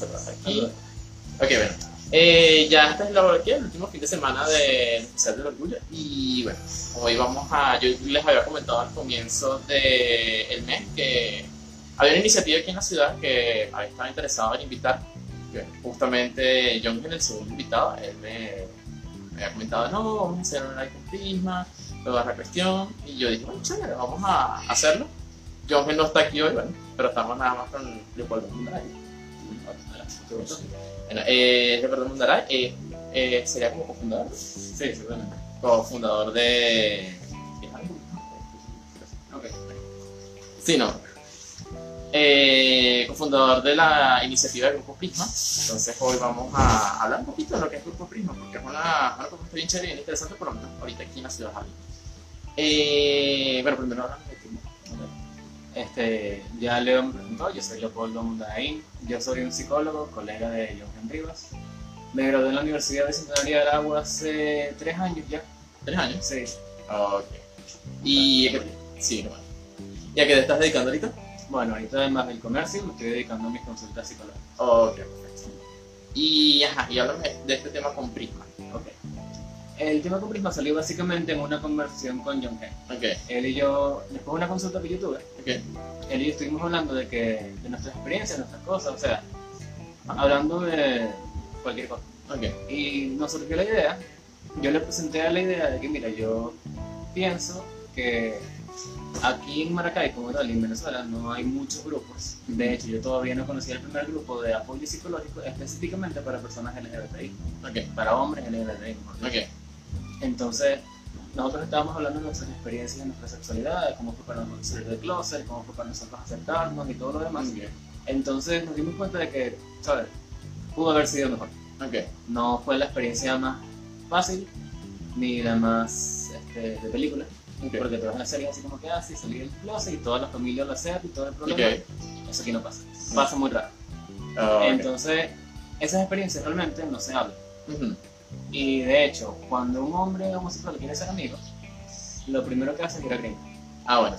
cerrar aquí. Ok, bueno. Eh, ya este es la, aquí, el último fin de semana del especial del orgullo. Y bueno, hoy vamos a. Yo les había comentado al comienzo del mes que había una iniciativa aquí en la ciudad que estado interesado en invitar. Justamente John es el segundo invitado. Él me, me había comentado: no, vamos a hacer un live con Prisma, toda la cuestión. Y yo dije: bueno, chévere, vamos a hacerlo. John no está aquí hoy, bueno, pero estamos nada más con Leopoldo Mundaray. Bueno, eh, Mundaray eh, eh, sería como cofundador. Sí, seguramente. Cofundador de. Ok. Sí, no. Eh, cofundador de la iniciativa del Grupo Prisma. Entonces hoy vamos a hablar un poquito de lo que es Grupo Prisma, porque es una, una propuesta bien chévere y bien interesante, por lo menos ahorita aquí en la ciudad de. Eh, bueno, primero hablamos de Prisma. Este, ya Leo me presentó, yo soy Leopoldo Mundaín, yo soy un psicólogo, colega de Johan Rivas. Me gradué en la Universidad de Centenaria del Agua hace tres años ya. ¿Tres años? Sí. Ok. ¿Y a qué, sí, ¿Y a qué te estás dedicando ahorita? Bueno, ahorita además del comercio me estoy dedicando a mis consultas psicológicas. Ok, perfecto. Y, ajá, y háblame de este tema con Prisma. El tema con Prisma salió básicamente en una conversación con John Kane. Ok, Él y yo, después de una consulta que yo tuve, ok. él y yo estuvimos hablando de que de nuestras experiencias, nuestras cosas, o sea, hablando de cualquier cosa. Ok, Y nos surgió la idea, yo le presenté a la idea de que, mira, yo pienso que aquí en Maracay, como tal, en Venezuela, no hay muchos grupos. De hecho, yo todavía no conocía el primer grupo de apoyo psicológico específicamente para personas LGBTI, ok, para hombres LGBTI. mejor dicho. ok. Entonces, nosotros estábamos hablando de nuestras experiencias en nuestra sexualidad, de cómo fue para nosotros salir del closet, cómo fue para nosotros acercarnos y todo lo demás. Ok, Entonces nos dimos cuenta de que, ¿sabes? Pudo haber sido mejor. ok. No fue la experiencia más fácil, ni la más este, de película, ok. porque te vas a la serie así como que así, salí del closet y toda la familia lo acepta y todo el problema. Eso aquí no pasa. Pasa muy raro. Ah, ok. Entonces, esas experiencias realmente no se hablan. Ujú. Y de hecho, cuando un hombre homosexual quiere ser amigo, lo primero que hace es ir a Grindr. Ah, bueno.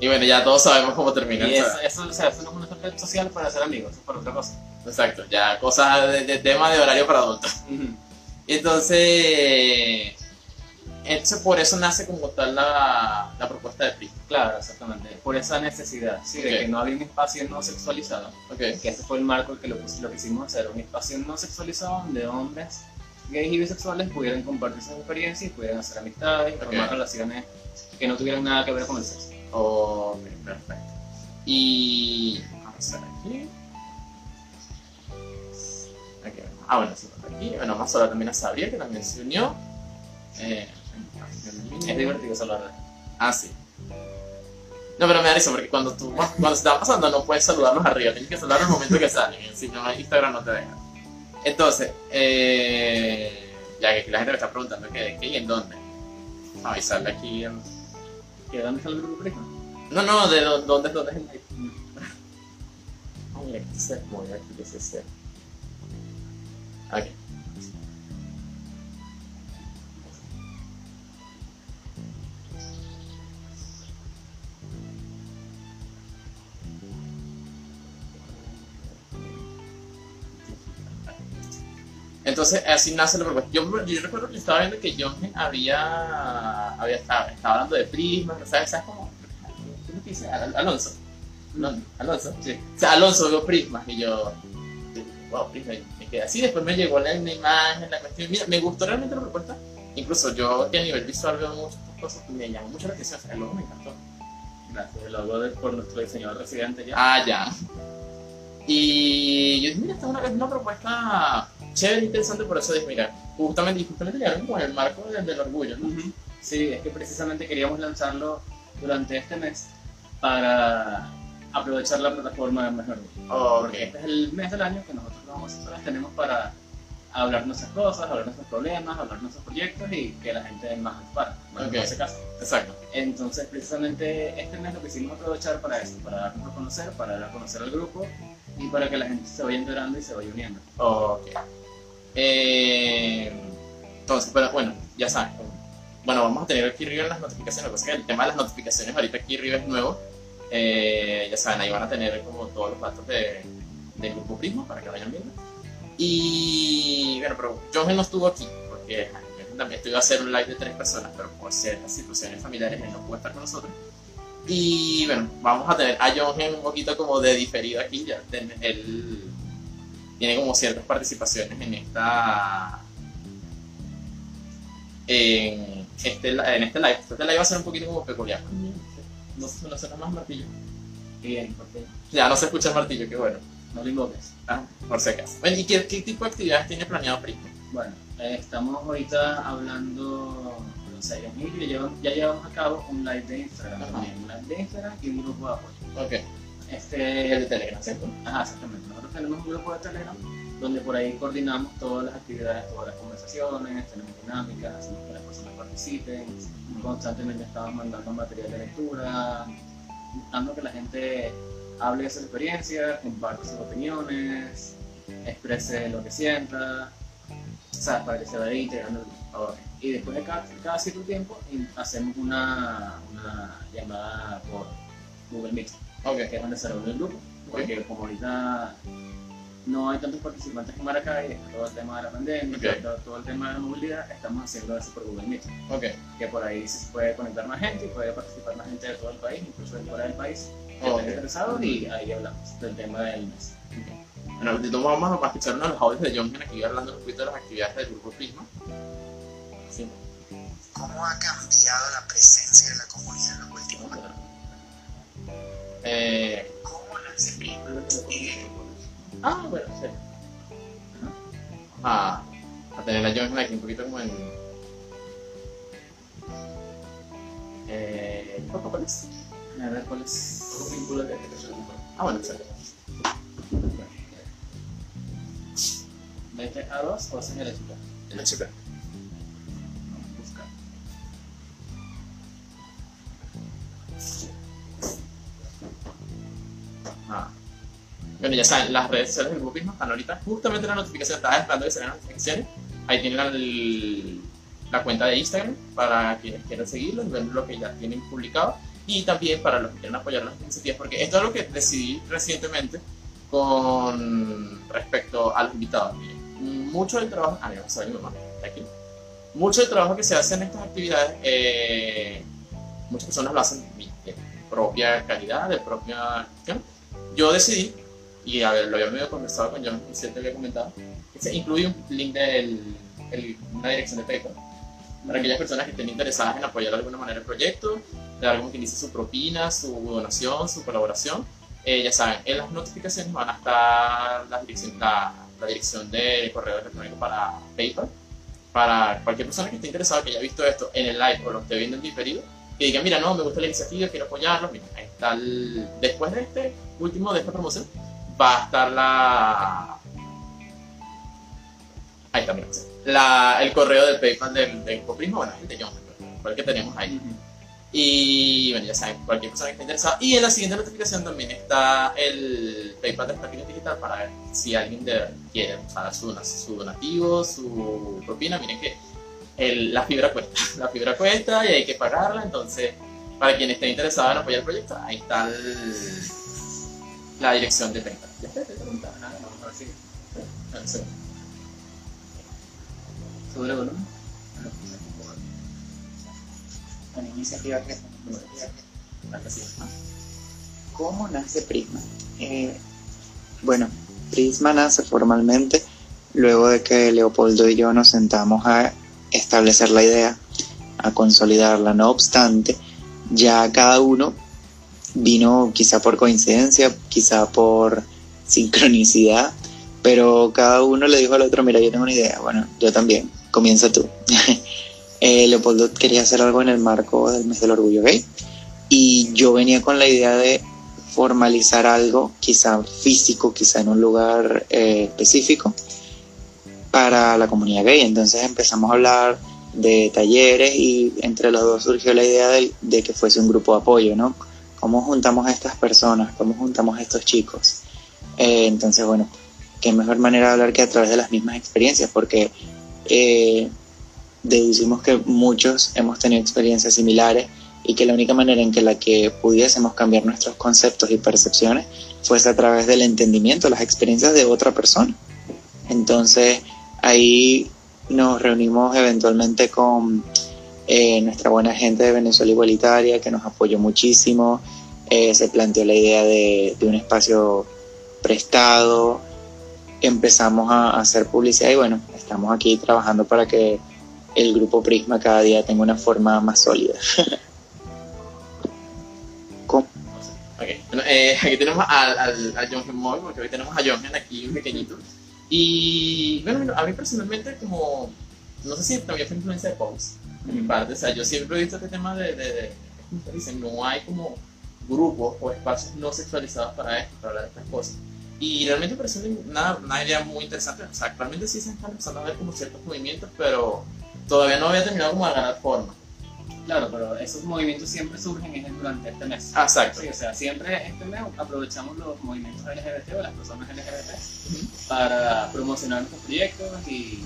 Y bueno, ya todos sabemos cómo termina. Y eso, eso, o sea, eso no es una red social para ser amigos, eso es para otra cosa. Exacto, ya cosas de, de tema de horario para adultos. Entonces, entonces por eso nace como tal la, la propuesta de Prisma. Claro, exactamente. Por esa necesidad, sí, de Ok. que no había un espacio no sexualizado. Ok, Que ese fue el marco que lo, lo quisimos hacer, un espacio no sexualizado donde hombres gays y bisexuales pudieran compartir sus experiencias y pudieran hacer amistades y Ok. formar relaciones que no tuvieran nada que ver con el sexo. ok, perfecto. Y vamos a ver aquí. Ok, Ah, bueno, sí, por aquí. Bueno, vamos a hablar también a Sabriel, que también se unió. Eh, Es divertido verdad. Ah, sí. No, pero me da risa porque cuando tú, cuando se está pasando no puedes saludarlos arriba, tienes que saludarlos en el momento que salen, si no Instagram no te deja. Entonces, eh, ya que aquí la gente me está preguntando qué, qué y en dónde. Avisarle aquí. en- ¿Que ¿Dónde está el grupo Prisma? No, no, de dó- dónde, dónde es el. Ay, aquí se mueve, aquí se sea. Ok. Entonces, así nace la propuesta. Yo, yo recuerdo que estaba viendo que John había, había estaba, estaba hablando de prismas, ¿sabes? ¿Sabes cómo? ¿Cómo te dice? Al- Alonso. No, Alonso. Sí. O sea, Alonso vio prismas y yo, wow, prismas. y Me quedé así. Después me llegó la, la imagen, la cuestión. Mira, me gustó realmente la propuesta. Incluso yo, que a nivel visual veo muchas cosas que me llaman mucho la atención. O sea, el logo me encantó. Gracias, el logo de, por nuestro diseñador residente ya. Ah, ya. Y yo dije, mira, esta es una, una propuesta chévere, interesante, por eso dije, mira, justamente, y justamente llegaron con el marco del, del orgullo, ¿no? Ujú. Sí, es que precisamente queríamos lanzarlo durante este mes para aprovechar la plataforma mejor. Ok. Porque este es el mes del año que nosotros los homosexuales tenemos para hablar nuestras cosas, hablar nuestros problemas, hablar nuestros proyectos y que la gente más nos para. Bueno, Ok. en ese caso. Exacto. Entonces, precisamente este mes lo quisimos aprovechar para eso, para darnos a conocer, para dar a conocer al grupo y para que la gente se vaya enterando y se vaya uniendo. Ok. Eh, entonces, pero bueno, ya saben. Bueno, vamos a tener aquí arriba las notificaciones. Lo que el tema de las notificaciones ahorita aquí arriba es nuevo. Eh, ya saben, ahí van a tener como todos los datos de, del grupo Prisma para que vayan viendo. Y bueno, pero John no estuvo aquí porque también estuve a hacer un live de tres personas, pero por ciertas situaciones familiares él no pudo estar con nosotros. Y bueno, vamos a tener a John un poquito como de diferido aquí, ya él tiene como ciertas participaciones en esta en este, en este live. Este live va a ser un poquito como peculiar. No, no suena más martillo. Bien, porque Ya no se escucha el martillo, qué bueno. no lo invoques. Ah, por si acaso. Bueno, ¿y qué, qué tipo de actividades tiene planeado Prisma? Bueno, eh, estamos ahorita hablando, o sea, ya, ya llevamos, ya llevamos a cabo un live de Instagram también, un live de Instagram y un grupo de apoyo. Ok. El Este, de Telegram, ¿cierto? Ajá, exactamente. Nosotros tenemos un grupo de Telegram donde por ahí coordinamos todas las actividades, todas las conversaciones, tenemos dinámicas, hacemos que las personas participen, constantemente estamos mandando material de lectura, buscando que la gente hable de sus experiencias, comparte sus opiniones, exprese lo que sienta, o para que se vaya integrando el. Y después de cada, cada cierto tiempo hacemos una, una llamada por Google Meet Ok. que es donde se reúne el grupo, porque como ahorita no hay tantos participantes en Maracay, está todo el tema de la pandemia, Ok. todo, todo el tema de la movilidad, estamos haciendo eso por Google Meet, Ok. que por ahí se puede conectar más gente y puede participar más gente de todo el país, incluso de fuera del país, que Ok. estén interesados y ahí hablamos del tema del mes. Bueno, modos, vamos a escuchar uno de los audios de John aquí hablando un poquito de las actividades del grupo Prisma. Sí. ¿Cómo ha cambiado la presencia de la comunidad en los últimos años? Eh, ah, bueno, sí. Ah, a tener a John aquí un poquito como en. Eh, ¿Poco cuál es? A ver cuál es. Ah, bueno, exacto. ¿Vete a dos o haces el chica? El HP. Buscar. Bueno, ya saben, las redes sociales del grupo Prisma están ahorita. Justamente la notificación, estaba esperando que salieran las notificaciones. Ahí tienen el- la cuenta de Instagram para quienes quieran seguirlos y ver lo que ya tienen publicado. Y también para los que quieran apoyar las iniciativas, porque esto es lo que decidí recientemente con respecto a los invitados. Mucho del trabajo. Ah, ver mi mamá. aquí. Mucho del trabajo que se hace en estas actividades, eh, muchas personas lo hacen de propia calidad, de propia cuestión. Yo decidí, y a ver, lo había medio conversado con John, si él te había comentado, que se incluye un link de una dirección de PayPal para aquellas personas que estén interesadas en apoyar de alguna manera el proyecto, dar como quien dice su propina, su donación, su colaboración. Eh, ya saben, en las notificaciones van a estar la dirección, la, la dirección de correo electrónico para PayPal, para cualquier persona que esté interesada, que haya visto esto en el live o lo esté viendo en diferido, que diga, mira, no, me gusta la iniciativa, quiero apoyarlo, mira, ahí está el- después de este último, de esta promoción, va a estar la... Ahí está, mira, la, el correo del PayPal del, del Coprimo, bueno, el de John, el que tenemos ahí. Y bueno, ya saben, cualquier persona que esté interesada. Y en la siguiente notificación también está el PayPal de Sparking Digital para ver si alguien de- quiere sea, su, su donativo, su propina. Miren que el- la fibra cuesta, la fibra cuesta y hay que pagarla. Entonces, para quien esté interesado en apoyar el proyecto, ahí está el- la dirección de PayPal. Ya está, te he preguntado. Vamos a ver si sí. sube el volumen. Una iniciativa que Acá sí. Ah, ¿Cómo nace Prisma? Eh, bueno, Prisma nace formalmente luego de que Leopoldo y yo nos sentamos a establecer la idea, a consolidarla. No obstante, ya cada uno vino quizá por coincidencia, quizá por sincronicidad, pero cada uno le dijo al otro, mira, yo tengo una idea, bueno, yo también, comienza tú. Eh, Leopoldo quería hacer algo en el marco del mes del orgullo gay y yo venía con la idea de formalizar algo, quizá físico, quizá en un lugar eh, específico, para la comunidad gay. Entonces empezamos a hablar de talleres y entre los dos surgió la idea de, de que fuese un grupo de apoyo, ¿no? ¿Cómo juntamos a estas personas? ¿Cómo juntamos a estos chicos? Eh, entonces, bueno, qué mejor manera de hablar que a través de las mismas experiencias, porque eh, deducimos que muchos hemos tenido experiencias similares y que la única manera en que la que pudiésemos cambiar nuestros conceptos y percepciones fuese a través del entendimiento, las experiencias de otra persona. Entonces ahí nos reunimos eventualmente con eh, nuestra buena gente de Venezuela Igualitaria que nos apoyó muchísimo. Eh, se planteó la idea de, un espacio prestado, empezamos a hacer publicidad y bueno, estamos aquí trabajando para que el grupo Prisma cada día tenga una forma más sólida. ¿Cómo? Ok, bueno, eh, aquí tenemos al, al, a John Moy, porque hoy tenemos a John aquí un pequeñito. Y bueno, a mí personalmente como, no sé si también fue influencia de Pose, de mi parte, o sea, yo siempre he visto este tema de, de, de no hay como grupos o espacios no sexualizados para esto, para hablar de estas cosas. Y realmente me parece una, una idea muy interesante, o sea, actualmente sí se están empezando a ver como ciertos movimientos, pero todavía no había terminado como de ganar forma. Claro, pero esos movimientos siempre surgen es durante este mes. Exacto. Sí, o sea, siempre este mes aprovechamos los movimientos LGBT o las personas LGBT para promocionar nuestros proyectos y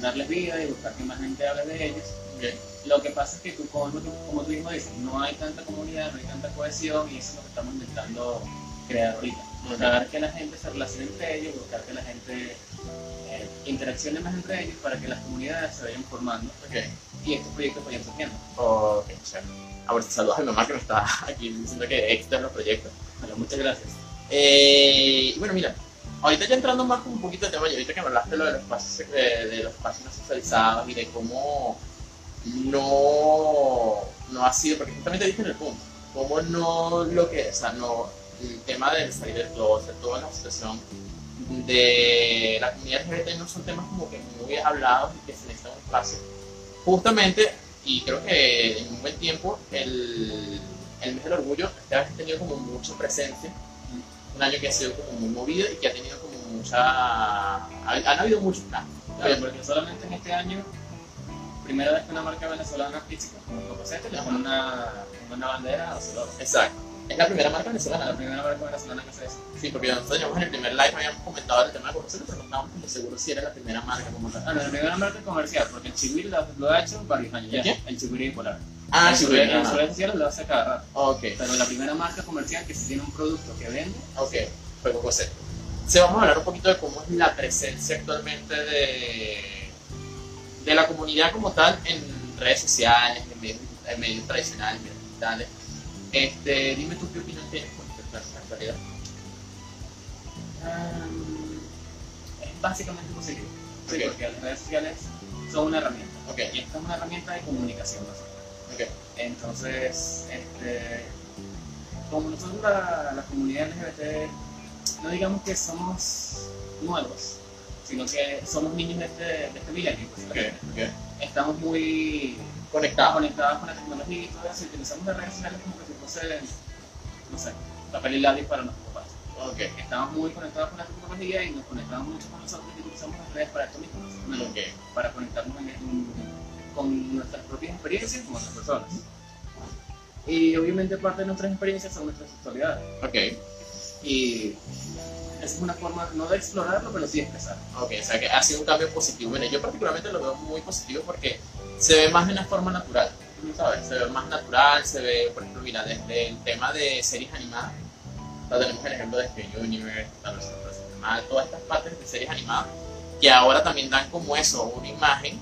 darles vida y buscar que más gente hable de ellos. Lo que pasa es que tú, como, tú- como tú mismo dices, no hay tanta comunidad, no hay tanta cohesión y eso es lo que estamos intentando crear ahorita. Buscar que la gente se relacione entre ellos, buscar que la gente eh, interaccione más entre ellos para que las comunidades se vayan formando Ok. y estos proyectos vayan surgiendo. Ok, chévere. Ahora saludos a mi mamá que me está aquí diciendo que éxito en los proyectos. Bueno, muchas gracias. Eh, y bueno, mira, ahorita ya entrando más como un poquito de tema, y ahorita que me hablaste de lo de los espacios, de, de los espacios no sexualizados y de cómo no, no ha sido, porque justamente dije en el punto, cómo no lo que, o sea, no, el tema del salir del closet, toda la situación de la comunidad LGBT no son temas como que muy hablados y que se necesita un espacio. Justamente, y creo que en un buen tiempo, el, el mes del orgullo este ha tenido como mucha presencia un año que ha sido como muy movido y que ha tenido como mucha... ha- Han habido muchos cambios. Claro, porque solamente en este año, primera vez que una marca venezolana física, como Cocosete, le pone una, una bandera a su logo. Exacto. Es la primera marca La venezolana. primera marca venezolana que se hace. Sí, porque nosotros llevamos en el primer live habíamos comentado el tema de Coca-Cola, pero no estábamos como seguros si era la primera marca como tal. Ah, no, la primera marca comercial, porque el Chihuiri lo, lo ha hecho varios años ya. ¿Qué? El Chihuiri bipolar. Ah, el sí, Chihuiri en sus redes sociales lo hace cada rato. Ok, Pero la primera marca comercial que sí tiene un producto que vende, ok. Fue José. Se vamos a hablar un poquito de cómo es la presencia actualmente de, de la comunidad como tal en redes sociales, en medios, en medios tradicionales, medios digitales. Este, dime tú qué opinión tienes con respecto a esa actualidad. mm, es básicamente positivo. Sí, porque las redes sociales son una herramienta. Y esta es una herramienta de comunicación. ¿no? ok. Entonces, este, como nosotros la, la comunidad LGBT, no digamos que somos nuevos, sino que somos niños de este, de este milenio. pues, Ok, ok. Estamos muy Conectado. conectados con la tecnología y todo eso, y utilizamos las redes sociales como que si fuese, no sé, papel y lápiz para nuestros papás. Ok, Estamos muy conectados con la tecnología y nos conectamos mucho con nosotros y utilizamos las redes para esto mismo, para conectarnos en- en- con nuestras propias experiencias con otras personas. Y obviamente parte de nuestras experiencias son nuestras sexualidades. Ok, Y es una forma no de explorarlo, pero sí de expresarlo. ok, o sea que ha sido un cambio positivo. Bueno, yo particularmente lo veo muy positivo porque se ve más de una forma natural, ¿sabes? Se ve más natural, se ve, por ejemplo, mira, desde el tema de series animadas, tenemos el ejemplo de Steven Universe, la profesional, todas estas partes de series animadas, que ahora también dan como eso, una imagen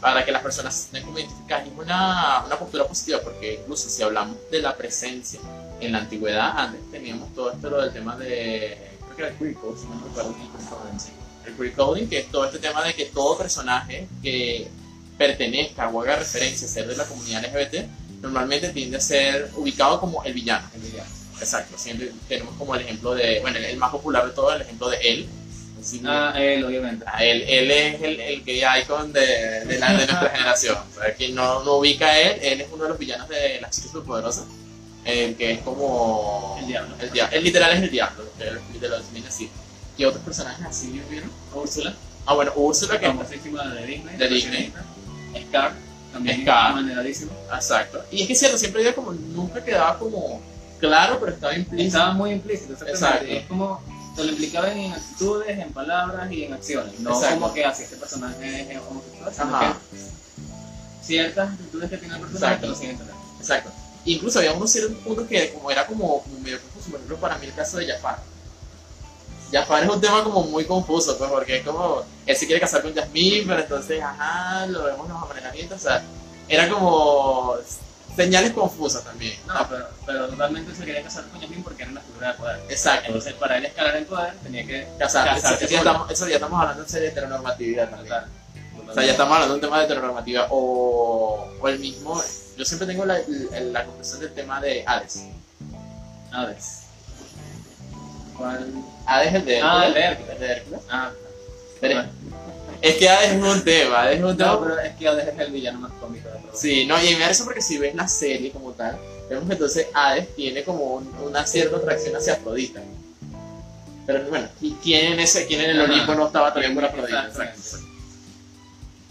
para que las personas se sientan como identificadas. Y es una, una postura positiva, porque incluso si hablamos de la presencia en la antigüedad, antes teníamos todo esto lo del tema de, que era el queer no recuerdo bien, el queer coding, que es todo este tema de que todo personaje que pertenezca o haga referencia a ser de la comunidad LGBT, normalmente tiende a ser ubicado como el villano. El villano. Exacto, siempre tenemos como el ejemplo de, bueno, el más popular de todo, el ejemplo de él. Así Ah, él, obviamente. Ah, él, él es el, el gay icon de, de, la, de nuestra generación. O sea, quien no, no ubica a él, él es uno de los villanos de las chicas superpoderosas. El que es como. El diablo. El, dia- el literal es el diablo, que lo- define así. ¿Y otros personajes así vieron? Úrsula, Ah, bueno, Úrsula, que. famosísima de Disney. De Disney. Scar, también Scar. maneradísimo. Exacto. Y es que es cierto, siempre había como. Nunca quedaba como claro, pero estaba implícito. Estaba muy implícito, exactamente. Exacto. Es como te lo implicaban en actitudes, en palabras y en acciones. No Exacto. como que así este personaje es homosexual, sino Ajá. que ciertas actitudes que tiene el personaje Exacto. te lo siguen. Exacto. Incluso había unos ciertos puntos que como era como, como medio confuso, por ejemplo, para mí el caso de Jafar. Jafar es un tema como muy confuso, pues, porque es como, él se quiere casar con Jasmine, pero entonces, ajá, lo vemos en los amanejamientos, o sea, era como señales confusas también. No, pero, pero totalmente se quería casar con Yasmin porque era una figura de poder. Exacto. Entonces, para él escalar en poder, tenía que Casar, casarse eso, ya estamos, eso ya estamos hablando en serio de heteronormatividad también. Total. O sea, ya estamos hablando de un tema de heteronormativa. O, o el mismo, yo siempre tengo la, la, la conclusión del tema de Hades. Hades. ¿Cuál? Hades es el de Ah, el de Hércules. El de Hércules. Ah, Pero es que Hades es un tema, Hades es un tema. no, pero es que Hades es el villano más cómico de todo. Sí, no, y me eso porque si ves la serie como tal, vemos que entonces Hades tiene como un- una cierta atracción hacia Afrodita. Pero bueno, ¿y ¿quién en, ese, quién en el. Olimpo no estaba atraído por Afrodita? Exactamente.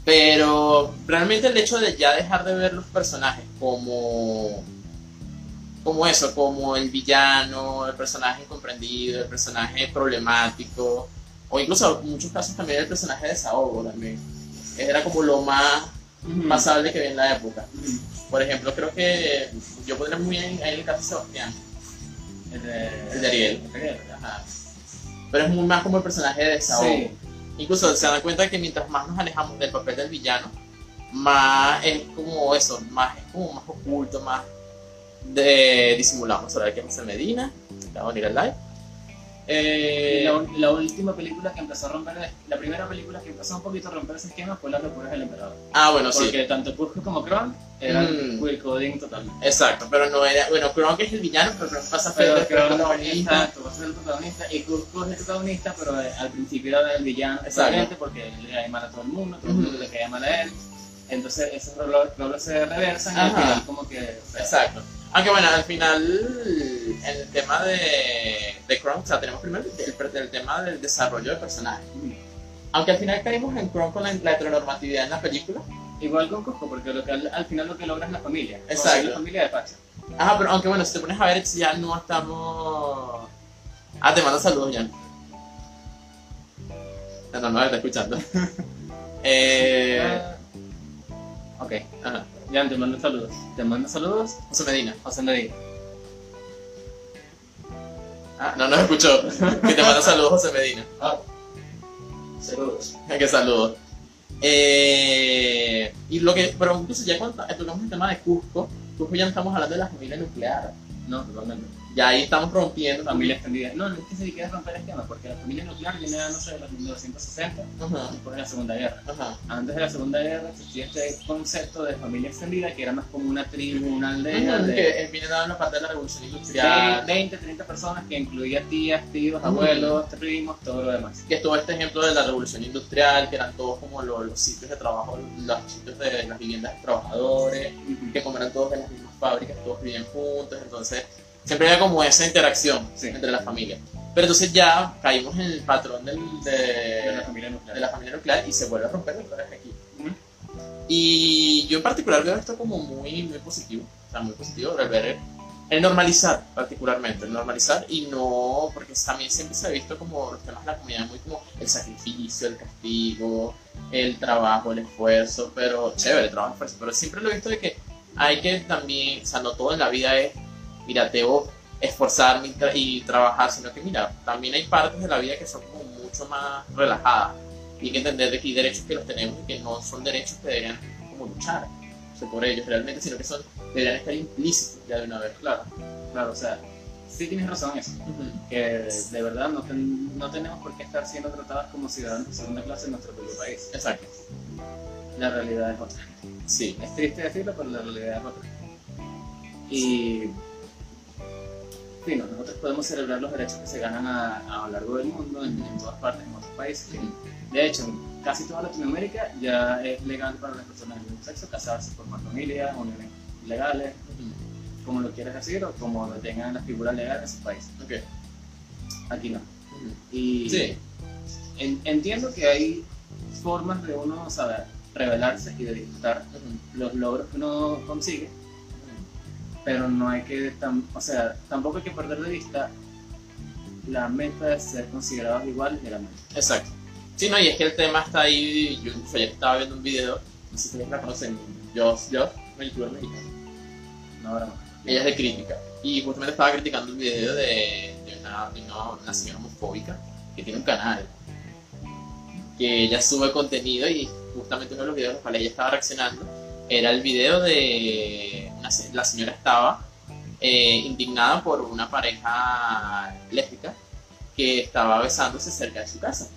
Pero realmente el hecho de ya dejar de ver los personajes como como eso, como el villano, el personaje incomprendido, el personaje problemático, o incluso en muchos casos también el personaje de desahogo también. Era como lo más pasable que había en la época. Por ejemplo, creo que yo pondría muy bien ahí el caso de Sebastián, El de, el de Ariel. El de Ariel. Ajá. Pero es muy más como el personaje de desahogo. Sí. Incluso se dan cuenta que mientras más nos alejamos del papel del villano, más es como eso, más es como más oculto, más de disimulado. Vamos a ver que José Medina, va a venir al live. Eh, La, la última película que empezó a romper, la primera película que empezó un poquito a romper ese esquema fue Las locuras del emperador. ah, bueno, sí. Porque tanto Kurt como Kronk eran Mm. queer coding totalmente. Exacto, pero no era. Bueno, Kronk es el villano, pero Kronk pasa a ser el Kronk, protagonista. exacto, va a ser el protagonista y Kurt es el protagonista, pero eh, al principio era el villano Exacto. totalmente porque le caía mal a todo el mundo, todo el mundo le caía mal a él. Entonces esos roles, se reversan y al final como que... o sea, Exacto. Aunque bueno, al final, el tema de, de Kronk, o sea, tenemos primero el, el tema del desarrollo del personaje. Aunque al final caímos en Kronk con la, la heteronormatividad en la película. Igual con Cusco, porque lo que al, al final lo que logra es la familia. O sea, Exacto. La familia de Pacha. Ajá, pero aunque bueno, si te pones a ver, ya no estamos. Ah, te mando saludos, Jan. No, no, no, está escuchando. eh, Ah, ok, ajá. Te mando saludos. Te mando saludos, José Medina. José Medina. Ah, no nos escuchó. que te mando saludos, José Medina. Ah, saludos. que saludos. Eh, y lo que, pero incluso ya cuando tocamos el tema de Cusco, Cusco ya no estamos hablando de la familia nuclear. No, totalmente. Ya ahí estamos rompiendo Familia extendida. No, no es que se quiere romper esquema, porque la familia nuclear viene, no sé, de los 1960, Ajá, después de la Segunda Guerra. ajá. Antes de la Segunda Guerra existía este concepto de familia extendida que era más como una tribu, una aldea Ujú, de que viene dando la parte de la revolución industrial. 20, 30 personas que incluía tías, tíos, abuelos, primos, todo lo demás. Que estuvo este ejemplo de la revolución industrial, que eran todos como lo- los sitios de trabajo, los sitios de las viviendas de trabajadores, que como eran todos en las mismas fábricas, todos vivían juntos, entonces siempre había como esa interacción Sí. entre las familias. Pero entonces ya caímos en el patrón del, de, De la familia nuclear. de la familia nuclear y se vuelve a romper otra vez aquí. Y yo en particular veo esto como muy, muy positivo, o sea, muy positivo, el ver el normalizar particularmente, el normalizar y no, porque también siempre se ha visto como los temas de la comunidad muy como el sacrificio, el castigo, el trabajo, el esfuerzo, pero chévere, el trabajo, esfuerzo, pero siempre lo he visto de que hay que también, o sea, no todo en la vida es, mira, debo esforzarme y, tra- y trabajar, sino que mira, también hay partes de la vida que son como mucho más relajadas y hay que entender de que hay derechos que los tenemos y que no son derechos que deberían como luchar o sea, por ellos realmente, sino que son deberían estar implícitos ya de una vez. Claro, claro, o sea, sí tienes razón en eso. que de verdad no, ten- no tenemos por qué estar siendo tratadas como ciudadanos de segunda clase en nuestro propio país. Exacto. La realidad es otra. Sí. Es triste decirlo, pero la realidad es otra. Y, nosotros podemos celebrar los derechos que se ganan a, a lo largo del mundo, en, en todas partes, en otros países. De hecho, en casi toda Latinoamérica ya es legal para las personas del mismo sexo casarse, formar familia, uniones legales, como lo quieras decir, o como lo tengan la figura legal en su país. Ok. Aquí no. Y Sí. en- entiendo que hay formas de uno saber revelarse y de disfrutar los logros que uno consigue, pero no hay que, o sea, tampoco hay que perder de vista la meta de ser considerados iguales de la meta. Exacto. Sí, no, y es que el tema está ahí. Yo ayer estaba viendo un video, no sé si ustedes la conocen, Joss, Joss, una youtuber mexicana. No, ahora no. Ella es de crítica. Y justamente estaba criticando un video de, de una, una, una señora homofóbica que tiene un canal, que ella sube contenido y justamente uno de los videos a los cuales ella estaba reaccionando era el video de la señora estaba eh, indignada por una pareja lésbica que estaba besándose cerca de su casa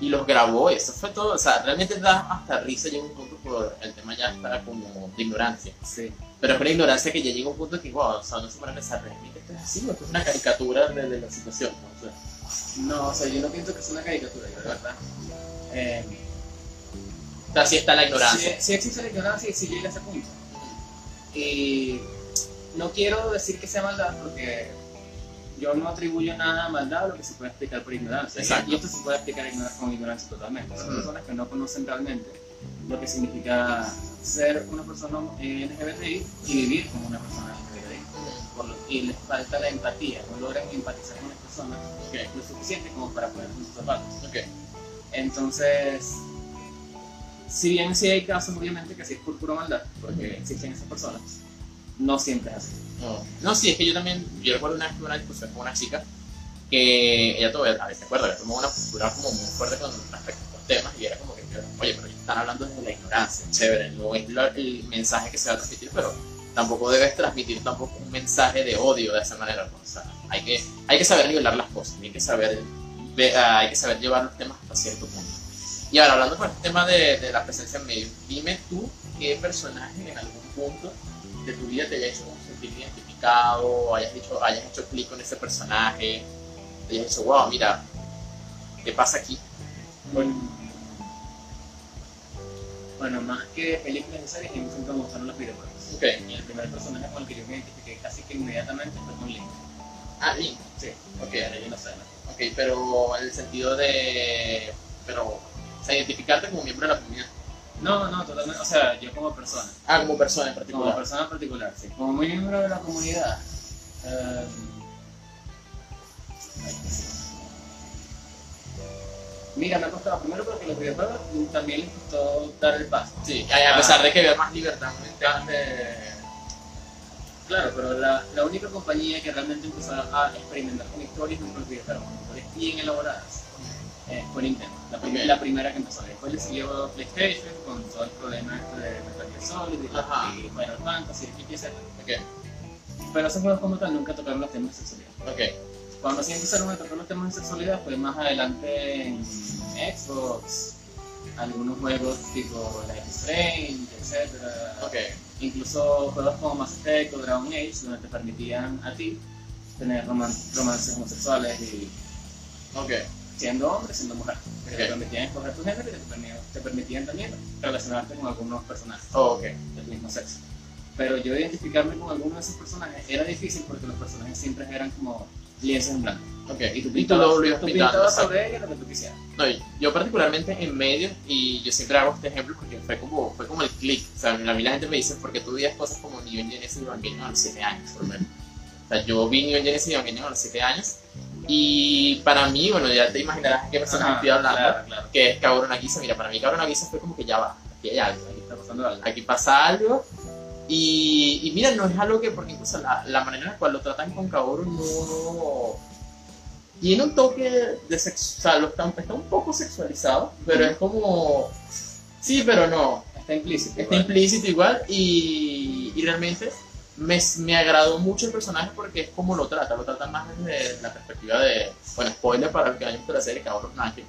y los grabó, eso fue todo, o sea, realmente da hasta risa llega un punto por el tema ya está como de ignorancia, Sí. pero es una ignorancia que ya llega un punto que, wow, o sea, no se pone a pensar, realmente esto es así, esto es una caricatura de, de la situación, ¿no? O sea, No, o sea, yo no pienso que sea una caricatura, yo de verdad. Eh, o sea, sí está la ignorancia. Sí, sí existe la ignorancia y sí llega a ese punto. Y no quiero decir que sea maldad porque yo no atribuyo nada a maldad a lo que se puede explicar por ignorancia. Exacto. Y esto se puede explicar con ignorancia totalmente. Son personas que no conocen realmente lo que significa ser una persona LGBTI y vivir como una persona LGBTI. Por lo- y les falta la empatía, no logran empatizar con las personas Ok, lo suficiente como para poner en sus zapatos. ok. Entonces, si bien sí hay casos, obviamente, que sí es por pura maldad, porque existen esas personas, no siempre es así. No, no, sí, es que yo también, yo recuerdo una vez que tuve una discusión con una chica que ella todavía, a veces recuerda, que tomó una postura como muy fuerte con respecto a estos temas y era como que, oye, pero ellos están hablando desde la ignorancia, chévere, no es lo- el mensaje que se va a transmitir, pero tampoco debes transmitir tampoco un mensaje de odio de esa manera, o sea, hay que, hay que saber nivelar las cosas, hay que saber, ah, hay que saber llevar los temas hasta cierto punto. Y ahora, hablando con el tema de, de la presencia en medio, dime tú qué personaje en algún punto de tu vida te haya hecho sentir identificado, hayas hecho, hayas hecho clic con ese personaje, te hayas dicho, wow, mira, ¿qué pasa aquí? Bueno, bueno, más que películas y series, a mí siempre me gustaron los videojuegos. Ok. Y el primer personaje con el que yo me identifiqué casi que inmediatamente fue con Link. Ah, Link. Sí, Ok, era yo no sé, ok, pero en el sentido de, pero, sea, identificarte como miembro de la comunidad. No, no, totalmente, o sea, yo como persona. Ah, como persona en Como particular. persona en particular, sí. Como miembro de la comunidad. eh, mira, me ha costado primero porque los videojuegos también les costó dar el paso. Sí, a pesar de que veo más libertad mental de... Claro, pero la, la única compañía que realmente empezó a experimentar con historias no fue el videojuego, con historias bien elaboradas. Eh, fue Nintendo, la, prim- Ok. la primera que empezó. Después le siguió PlayStation con todo el problema este de Metal Gear Solid y, y Final Fantasy, y etc. Ok, Pero esos juegos como tal nunca tocaron los temas de sexualidad. ok, Cuando sí empezaron a tocar los temas de sexualidad fue más adelante en Xbox, algunos juegos tipo Life is Strange, etc. ok, Incluso juegos como Mass Effect o Dragon Age, donde te permitían a ti tener roman- romances homosexuales y ok, siendo hombre, siendo mujer. Que te permitían escoger tu género y te permitían, te permitían también relacionarte con algunos personajes oh, ok, del mismo sexo. Pero yo identificarme con alguno de esos personajes era difícil porque los personajes siempre eran como lienzos en blanco. ok. Y tú Y tú pintabas, ibas tú pintando, pintabas sobre ella lo que tú quisieras. No, yo particularmente en medio, y yo siempre hago este ejemplo porque fue como, fue como el click. O sea, a mí la gente me dice, porque tú veías cosas como Neon Genesis y Evangelion a los 7 años, por lo menos. O sea, yo vi Neon Genesis y Evangelion a los 7 años, y para mí, bueno, ya te imaginarás a qué personaje estoy hablando, Claro, claro. que es Kaoru Nagisa. Mira, para mí Kaoru Nagisa fue como que ya va, aquí hay algo, Aquí está pasando algo. aquí pasa algo. Y, y mira, no es algo que, porque incluso la, la manera en la cual lo tratan con Kaoru no. Tiene un toque de sexo, o sea, está, está un poco sexualizado, pero es como. Sí, pero no. Está implícito. Está igual. implícito igual y, y realmente me, me agradó mucho el personaje porque es como lo trata, lo trata más desde la perspectiva de. Bueno, spoiler para el que haya visto la serie, Kaoru es ángel.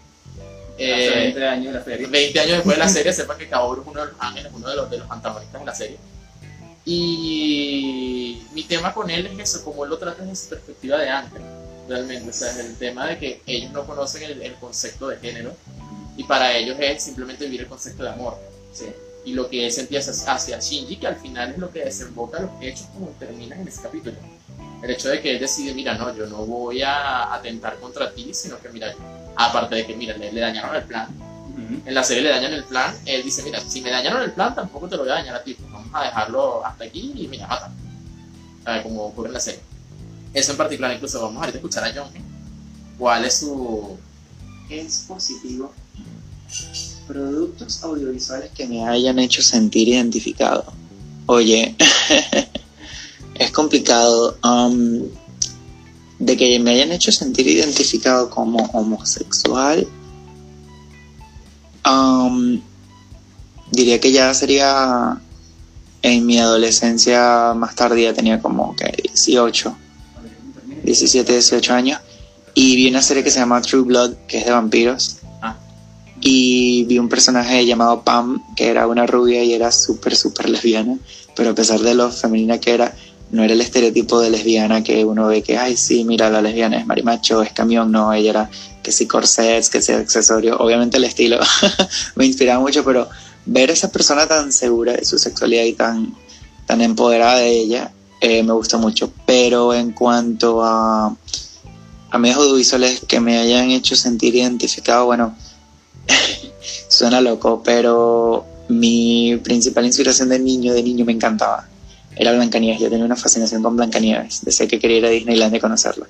Hace Eh, 20 años de la serie. 20 años después de la serie, sepa que Kaoru es uno de los ángeles, uno de los, de los antagonistas de la serie. Y mi tema con él es eso, como él lo trata desde su perspectiva de ángel, realmente. O sea, es el tema de que ellos no conocen el, el concepto de género y para ellos es simplemente vivir el concepto de amor. Sí. Y lo que él sentía hacia, hacia Shinji, que al final es lo que desemboca los hechos como terminan en ese capítulo. El hecho de que él decide, mira, no, yo no voy a atentar contra ti, sino que, mira, aparte de que, mira, le, le dañaron el plan, Ujú. en la serie le dañan el plan, él dice, mira, si me dañaron el plan, tampoco te lo voy a dañar a ti, pues vamos a dejarlo hasta aquí y mira, mata. ¿Sabes? Como ocurre en la serie. Eso en particular, incluso vamos ahorita a escuchar a John. ¿Cuál es su...? Es positivo. Productos audiovisuales que me hayan hecho sentir identificado. Oye, es complicado. um, de que me hayan hecho sentir identificado como homosexual, um, diría que ya sería en mi adolescencia más tardía, tenía como que 18, 17, 18 años, y vi una serie que se llama True Blood, que es de vampiros. Y vi un personaje llamado Pam, que era una rubia y era súper, súper lesbiana, pero a pesar de lo femenina que era, no era el estereotipo de lesbiana que uno ve que, ay, sí, mira, la lesbiana es marimacho, es camión, no, ella era que sí corsets, que sí accesorio. Obviamente el estilo me inspiraba mucho, pero ver a esa persona tan segura de su sexualidad y tan, tan empoderada de ella, eh, me gustó mucho. Pero en cuanto a, a medios audiovisuales que me hayan hecho sentir identificado, bueno, suena loco, pero mi principal inspiración de niño, de niño me encantaba. Era Blancanieves, yo tenía una fascinación con Blancanieves, desde que quería ir a Disneyland y conocerla.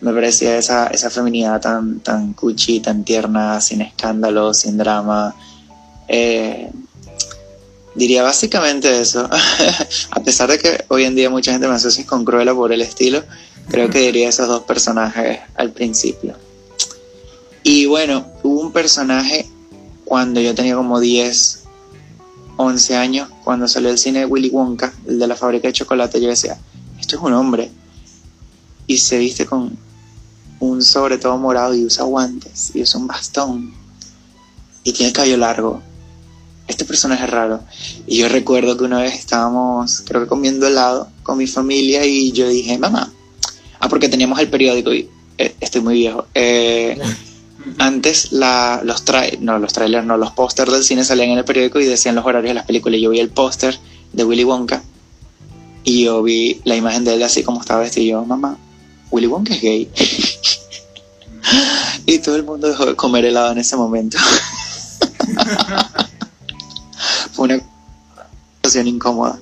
Me parecía esa, esa feminidad tan, tan cuchi, tan tierna, sin escándalo, sin drama. Eh, diría básicamente eso. a pesar de que hoy en día mucha gente me asocia con Cruella por el estilo, creo que diría esos dos personajes al principio. Y bueno, hubo un personaje cuando yo tenía como 10, 11 años, cuando salió el cine de Willy Wonka, el de la fábrica de chocolate, yo decía, esto es un hombre. Y se viste con un sobre todo morado y usa guantes y usa un bastón. Y tiene el cabello largo. Este personaje es raro. Y yo recuerdo que una vez estábamos, creo que comiendo helado con mi familia y yo dije, mamá, ah, porque teníamos el periódico y eh, estoy muy viejo. Eh, antes la, los tra no, los trailers, no, los pósters del cine salían en el periódico y decían los horarios de las películas. Yo vi el póster de Willy Wonka y yo vi la imagen de él así como estaba vestido. Y yo, mamá, Willy Wonka es gay. y todo el mundo dejó de comer helado en ese momento. Fue una situación incómoda.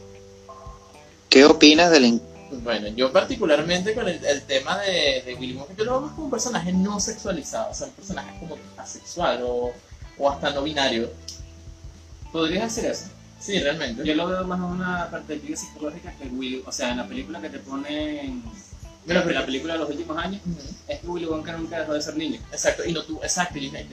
¿Qué opinas del in- Bueno, yo particularmente con el, el tema de, de Willy Wonka, yo lo veo más como un personaje no sexualizado, o sea, un personaje como asexual o, o hasta no binario. ¿Podrías hacer eso? Sí, realmente. Yo lo veo más en una perspectiva psicológica que Willy, o sea, en la película que te ponen, Mira, en la película de los últimos años, es que Willy Wonka nunca dejó de ser niño. Exacto, y no tú, exacto, y ahí,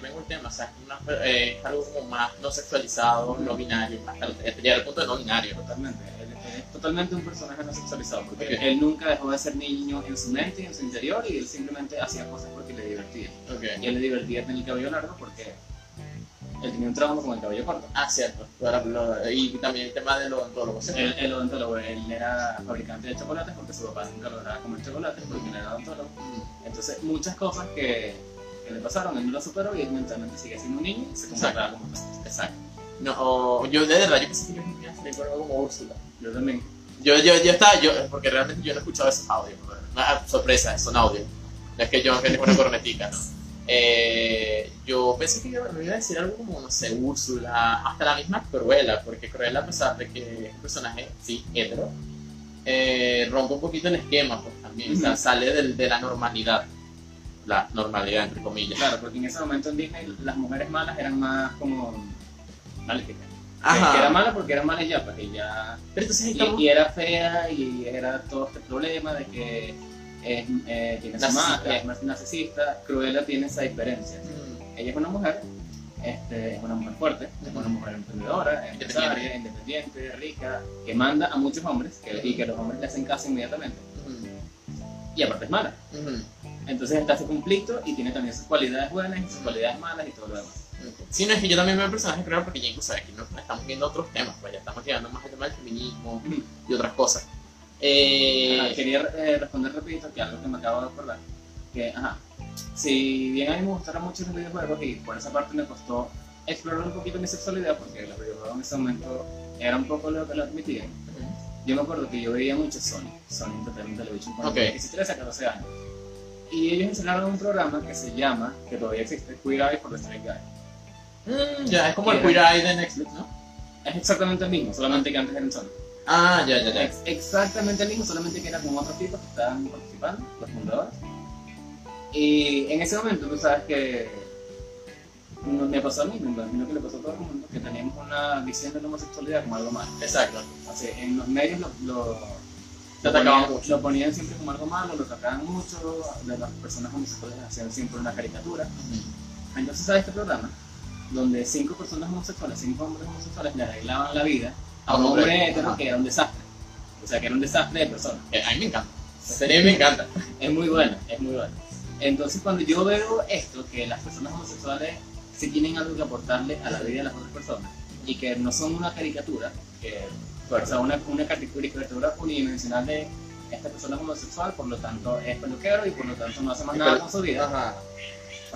vengo el tema, o sea, una- eh, es algo como más no sexualizado, no binario, hasta el- llegar al punto de no binario. Totalmente, es totalmente un personaje no sexualizado, porque Ok. él nunca dejó de ser niño en su mente y en su interior y él simplemente hacía cosas porque le divertía. Ok. Y él le divertía tener el cabello largo porque él tenía un trauma con el cabello corto. Ah, cierto. Lo- y también el tema de los odontólogos. ¿cierto? Él, el odontólogo, él era fabricante de chocolates porque su papá nunca lograba comer chocolates porque él era odontólogo. Mm, Entonces, muchas cosas que, que le pasaron, él no las superó y él mentalmente sigue siendo un niño y se comportaba como. Exacto. No, o- yo de verdad, yo pensé que yo me iba a salir con algo como Úrsula. Yo también. Yo, yo, yo estaba, yo, porque realmente yo no he escuchado esos audios. ¿no? Ah, sorpresa, son audios. No es que yo que tengo una cornetica, ¿no? Eh, yo pensé que yo me iba a decir algo como, no sé, Úrsula, hasta la misma Cruella, porque Cruella, a pesar de que es un personaje, sí, hetero, eh, rompe un poquito el esquema, pues también, o sea, sale del- de la normalidad. La normalidad, entre comillas. Claro, porque en ese momento en Disney las mujeres malas eran más como maléficas. Que- Ajá. Que era mala porque era mala ya, pues ya. Pero entonces Y, era fea y era todo este problema de que es, eh, tiene Narcisista. es más narcisista. Cruella tiene esa diferencia. Mm, Ella es una mujer, este, es una mujer fuerte, es una mujer emprendedora, empresaria, independiente, rica, que manda a muchos hombres que, y que los hombres le hacen caso inmediatamente. mm, Y aparte es mala. mm. Entonces está ese conflicto y tiene también sus cualidades buenas y sus cualidades malas y todo lo demás. Sí, no es que yo también veo personajes creo porque ya incluso aquí no estamos viendo otros temas, pues ya estamos llegando más al tema del feminismo y otras cosas. Eh, Ajá, quería eh, responder rapidito que algo que me acabo de acordar. Que, ajá, si bien a mí me gustaron mucho los videojuegos y por esa parte me costó explorar un poquito mi sexualidad porque los videojuegos en ese momento era un poco lo que lo admitían. Yo me acuerdo que yo veía mucho Sony, Sony Entertainment Television, cuando Ok. tenía 13 a 14 años. Y ellos enseñaron un programa que se llama, que todavía existe, Queer Eye for the Straight Guy. Mm, ya, es como el Queer Eye de Netflix, ¿no? Es exactamente el mismo, solamente que antes era en Sony. Ah, ya, ya, ya. Ex- exactamente el mismo, solamente que era con otros tipos que estaban participando, los fundadores. Y en ese momento tú sabes que no me pasó a mí, me imagino que le pasó a todo el mundo, que teníamos una visión de la homosexualidad como algo malo. Exacto. Así, en los medios lo, lo, lo ponían, mucho. lo ponían siempre como algo malo, lo atacaban mucho, de las personas homosexuales hacían siempre una caricatura. Entonces, ¿sabes este programa? Donde cinco personas homosexuales, cinco hombres homosexuales le arreglaban la vida a un Hombre. hombre hetero que era un desastre. O sea, que era un desastre de persona. Eh, A mí me encanta. La serie me encanta. Es muy buena, es muy buena. Entonces, cuando yo veo esto, que las personas homosexuales sí tienen algo que aportarle a la vida de las otras personas y que no son una caricatura, que, o sea, una, una caricatura unidimensional de esta persona es homosexual, por lo tanto es peluquero y por lo tanto no hace más nada con su vida. Ajá.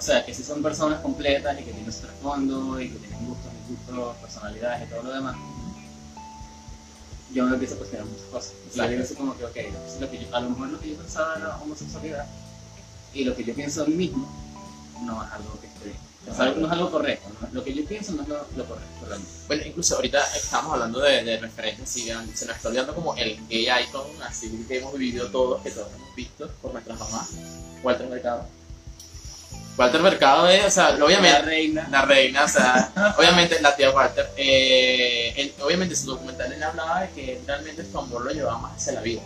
O sea, que sí son personas completas y que tienen su trasfondo y que tienen gustos, disgustos, personalidades y todo lo demás. Yo me empiezo a cuestionar muchas cosas. O sea, yo digo así como que, ok, lo que yo- a lo mejor lo que yo pensaba era homosexualidad y lo que yo pienso de mí mismo no es algo que esté bien. O sea, no es algo correcto. ¿no? Lo que yo pienso no es lo, lo correcto realmente. Bueno, incluso ahorita estamos hablando de, de referentes, así, se nos está olvidando como el gay icon, así que hemos vivido todos, que todos hemos visto por nuestras mamás. Walter Mercado. Walter Mercado es, o sea, La obviamente, reina. la reina, o sea, obviamente la tía Walter, eh, él- obviamente su documental él hablaba de que realmente su amor lo llevaba más hacia la vida.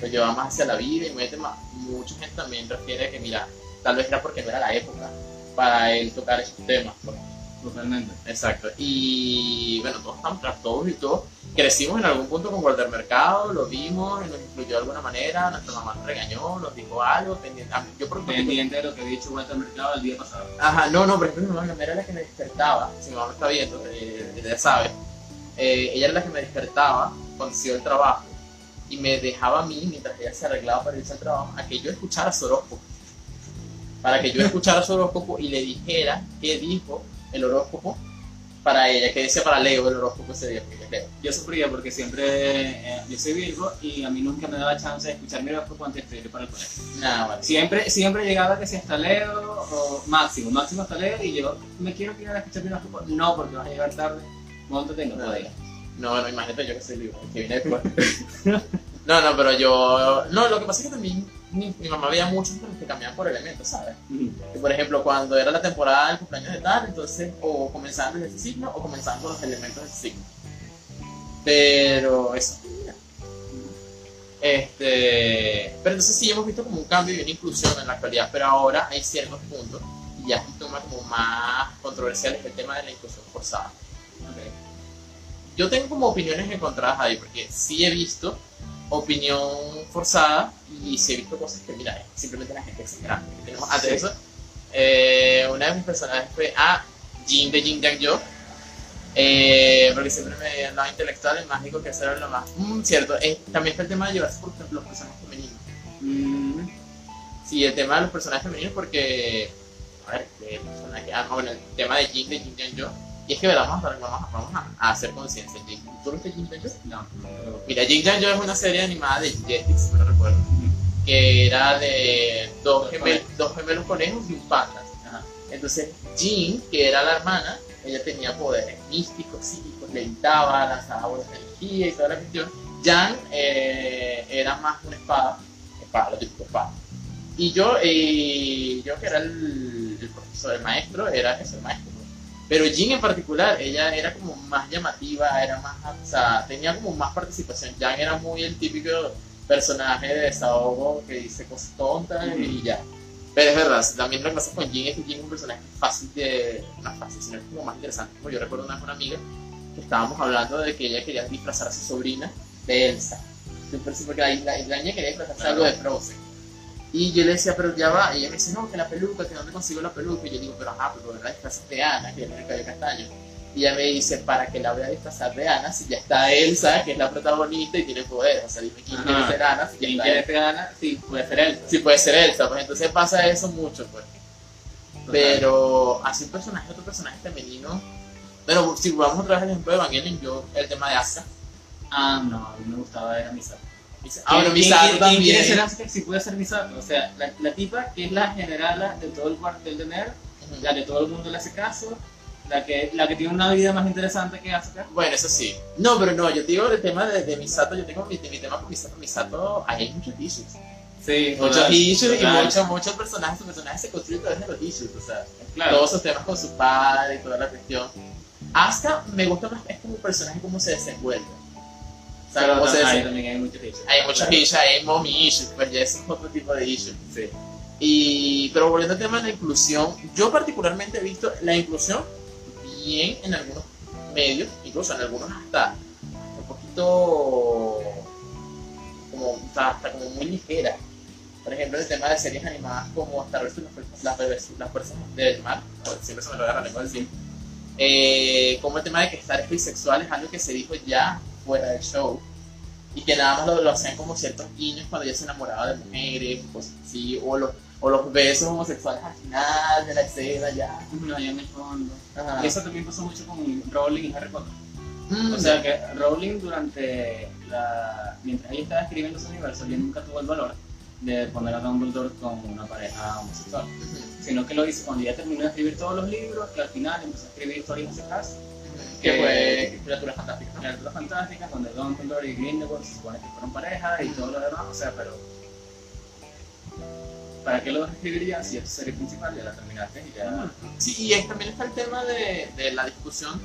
Lo llevaba más hacia la vida y más- mucha gente también refiere que mira tal vez era porque no era la época para él tocar esos temas. Totalmente. exacto y bueno todos estamos tras todos y todos crecimos en algún punto con Walter Mercado lo vimos nos influyó de alguna manera nuestra mamá nos regañó nos dijo algo pendiente a mí- yo por Pendiente de lo que había dicho Walter Mercado el día pasado. Ajá, no, no, por ejemplo, mi mamá era la que me despertaba, si mi mamá me está viendo, eh, ella sabe, eh, ella era la que me despertaba cuando se al trabajo y me dejaba a mí, mientras ella se arreglaba para irse al trabajo, a que yo escuchara su horóscopo. Para que yo escuchara su horóscopo y le dijera qué dijo el horóscopo para ella, que decía para Leo el horóscopo ese día, porque es Leo. Yo sufría porque siempre, eh, yo soy Virgo y a mí nunca me daba chance de escuchar mi horóscopo antes de ir para el colegio. Nada, vale. Siempre, siempre llegaba que si hasta Leo o máximo, máximo hasta Leo y yo me quiero quedar a escuchar mi horóscopo. No, porque vas a llegar tarde. Montate no No. puedo ir. No, bueno, imagínate yo que soy libre, que vine después. no, no, pero yo. No, lo que pasa es que también mi, mi mamá veía muchos que cambiaban por elementos, ¿sabes? Que, por ejemplo, cuando era la temporada del cumpleaños de tal, entonces o comenzaban desde ese signo o comenzaban con los elementos de ese signo. Pero eso. Este, pero entonces sí hemos visto como un cambio y una inclusión en la actualidad, pero ahora hay ciertos puntos y ya es un tema como más controversial es el tema de la inclusión forzada. Yo tengo como opiniones encontradas ahí, porque sí he visto opinión forzada y sí he visto cosas que, mira, es simplemente la gente exagerada. Tenemos antes de eso, eh, una de mis personajes fue a Jin de Jin Yang Yo, eh, porque siempre me andaba intelectual y mágico que era lo más mm, cierto. Eh, también fue el tema de llevarse por ejemplo, los personajes femeninos. Mm, Sí, el tema de los personajes femeninos, porque, a ver, el personaje, ah, bueno, el tema de Jin de Jin Yang Yo, y es que ¿verdad? vamos, a, vamos, vamos a, hacer conciencia. ¿Tú viste Jin Yo? no, Mira, Jin Yo es una serie animada de Jetix, si no recuerdo, que era de dos, gemel- dos gemelos conejos y un panda. Entonces, Jin, que era la hermana, ella tenía poderes místicos, psíquicos, levitaba, lanzaba bolas de energía y toda la cuestión. Yang eh, era más una espada, espada, lo típico espada. Y yo, eh, yo que era el, el profesor, el maestro, era eso, el maestro. Pero Jin en particular, ella era como más llamativa, era más, o sea, tenía como más participación. Yang era muy el típico personaje de desahogo que dice cosas tontas y ya. Pero es verdad, también lo que pasa con Jin es que Jin es un personaje fácil de. No fácil, sino como más interesante. Como yo recuerdo una vez una amiga que estábamos hablando de que ella quería disfrazar a su sobrina de Elsa. Porque la, la, la niña quería disfrazarse algo de Frozen. Y yo le decía, pero ya va. Y ella me dice, no, que la peluca, que dónde consigo la peluca. Y yo digo, pero ajá, pero la disfrazas de Ana, que es el cabello castaño. Y ella me dice, ¿para que la voy a disfrazar de Ana si ya está Elsa, que es la protagonista y tiene poderes? O sea, dime quién quiere ser Ana si ¿Quién quiere Elsa. ser Ana? Sí, puede ser él. Sí, puede ser Elsa, pues entonces pasa eso mucho, pues. Pero así un personaje, otro personaje femenino. Pero si vamos otra vez al ejemplo de Evangelion, yo, el tema de Asuka. Ah, no, a mí me gustaba era Misato. Ah, ¿Quién- Misato ¿Quién quiere ser también. Asuka? Si puede ser Misato. O sea, la, la tipa que es la generala de todo el cuartel de Nerd, Ujú. la que todo el mundo le hace caso, la que, la que tiene una vida más interesante que Asuka. Bueno, eso sí. No, pero no, yo te digo el tema de, de Misato, yo tengo mi, mi tema con Misato. Misato, ahí hay muchos issues. Sí, Muchos total, issues y total. muchos, muchos personajes, su personaje se construye a través de los issues, o sea, Claro. todos esos temas con su padre y toda la cuestión. Asuka me gusta más, es como un personaje, cómo se desenvuelve. O sea, ahí también hay muchos issues. hay muchos Claro. issues, hay mommy issues, pues ya es otro tipo de issues. Sí. Y, pero volviendo al tema de la inclusión, yo particularmente he visto la inclusión bien en algunos medios, incluso en algunos hasta un poquito como hasta, hasta como muy ligera. Por ejemplo, el tema de series animadas como y las, las, las, personas del mar, siempre se me lo agarra la lengua decir, eh, como el tema de que estar bisexual es algo que se dijo ya fuera del show y que nada más lo, lo hacían como ciertos niños cuando ya se enamoraban de mujeres, cosas así, o los, o los besos homosexuales al final de la escena ya. No, ya en el fondo. Ajá. Y eso también pasó mucho con Rowling y Harry Potter. Mm, O sea que Rowling durante la... mientras ella estaba escribiendo su universo, ella nunca tuvo el valor de poner a Dumbledore como una pareja homosexual. Sino que lo hizo cuando ya terminó de escribir todos los libros, que al final empezó a escribir historias musicales, que fue criaturas fantásticas, ¿no? criaturas fantásticas, donde Dumbledore y Grindelwald se supone que fueron pareja y todo lo demás, o sea, pero... ¿Para qué lo escribirías si es tu serie principal? Ya la terminaste y ya... Sí, y es- también está el tema de, de la discusión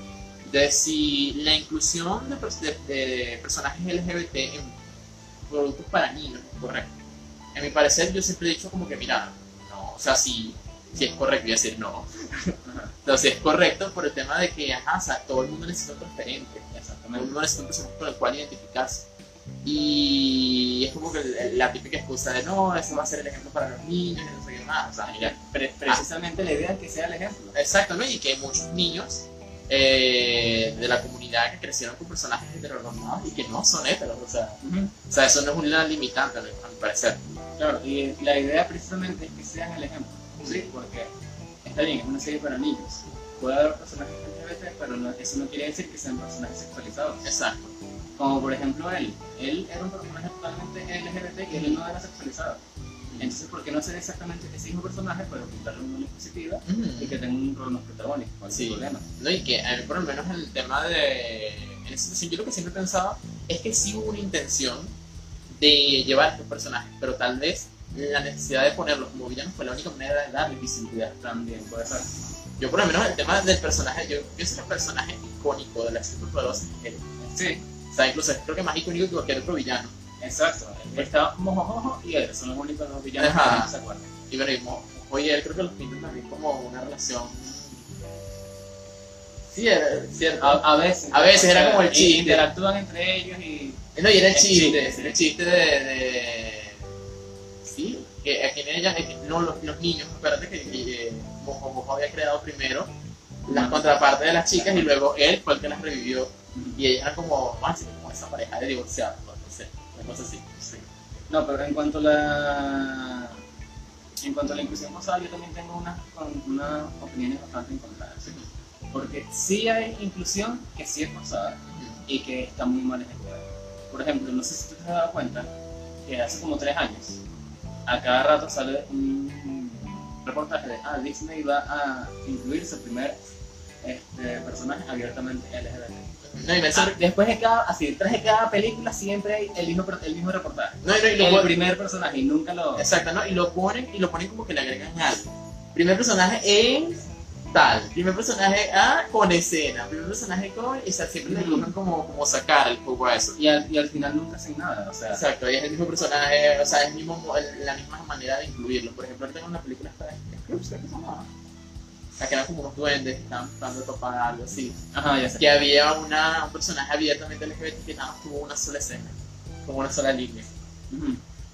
de si la inclusión de, de- de personajes LGBT en productos para niños es correcto. En mi parecer, yo siempre he dicho como que, mira, no, o sea, si, si es correcto, voy a decir no. Entonces, es correcto por el tema de que, ajá, o sea, todo el mundo necesita un referente. Todo el mundo necesita un personaje con el cual identificarse. Y es como que la típica excusa de no, ese va a ser el ejemplo para los niños y no sé qué más. O sea, mira, Pre- precisamente la idea es que sea el ejemplo. Exactamente, y que hay muchos niños eh, de la comunidad que crecieron con personajes heteronormados y que no son heteros, o sea, o sea, eso no es una limitante a mi parecer. Claro, y la idea precisamente es que sean el ejemplo, ¿sí? Porque está bien, es una serie para niños. Puede haber personajes LGBT, pero no- eso no quiere decir que sean personajes sexualizados. Exacto. Como por ejemplo él. Él era un personaje totalmente LGBT y él no era sexualizado. Entonces, ¿por qué no hacer exactamente ese mismo personaje, pero pintarle una luz positiva y que tenga un rol más protagónico? ¿Cuál es Sí. problema? No, y que a mí por lo menos en el tema de... En esa situación yo lo que siempre he pensado es que sí hubo una intención de llevar a estos personajes, pero tal vez la necesidad de ponerlos como villanos fue la única manera de darle visibilidad. También puede ser. Yo por lo menos el tema del personaje, yo pienso que el personaje icónico de la superpoderosa es él. Sí, O sea, incluso creo que más icónico que cualquier otro villano. exacto. Está Mojojojo y él son los únicos dos villanos Ajá. que no se acuerdan. Y bueno, y Mo- oye, él creo que los pintan también como una relación. Sí, era cierto. A, a veces. A veces era como el chiste. Interactúan entre ellos y. no, y era el chiste, chiste, era el chiste de. de- sí, que aquí en ella, que- no, los, los niños, acuérdate que, que eh, Mojo había creado primero las contrapartes de las chicas y luego él fue el que las revivió. Y ellas eran como, más como esa pareja de divorciados, no, sé, una cosa así. Sí. No, pero en cuanto a la. En cuanto la inclusión forzada, yo también tengo unas unas opiniones bastante encontradas. Porque sí hay inclusión que sí es forzada y que está muy mal ejecutada. Por ejemplo, no sé si tú te has dado cuenta que hace como tres años, a cada rato sale un reportaje de ah, Disney va a incluir su primer este, personaje abiertamente LGBT. No, y me Ah, después de cada, así, detrás de cada película siempre hay el mismo, el mismo reportaje. no, no, y lo El primer personaje y nunca lo... Exacto, ¿no? Y lo ponen y lo ponen como que le agregan algo. Primer personaje es tal, primer personaje A con escena, primer personaje con. Y o sea, siempre le buscan como, como sacar el juego a eso. Y al, y al final nunca hacen nada, o sea... Exacto, y es el mismo personaje, o sea, es el mismo, mo- el- la misma manera de incluirlo. Por ejemplo, en una película está Scrooge, creo que se llamaba. La que eran como unos duendes que estaban tratando de topar algo así. Ajá, ya sé. Que había una, un personaje abiertamente LGBT que nada más tuvo una sola escena, como una sola línea.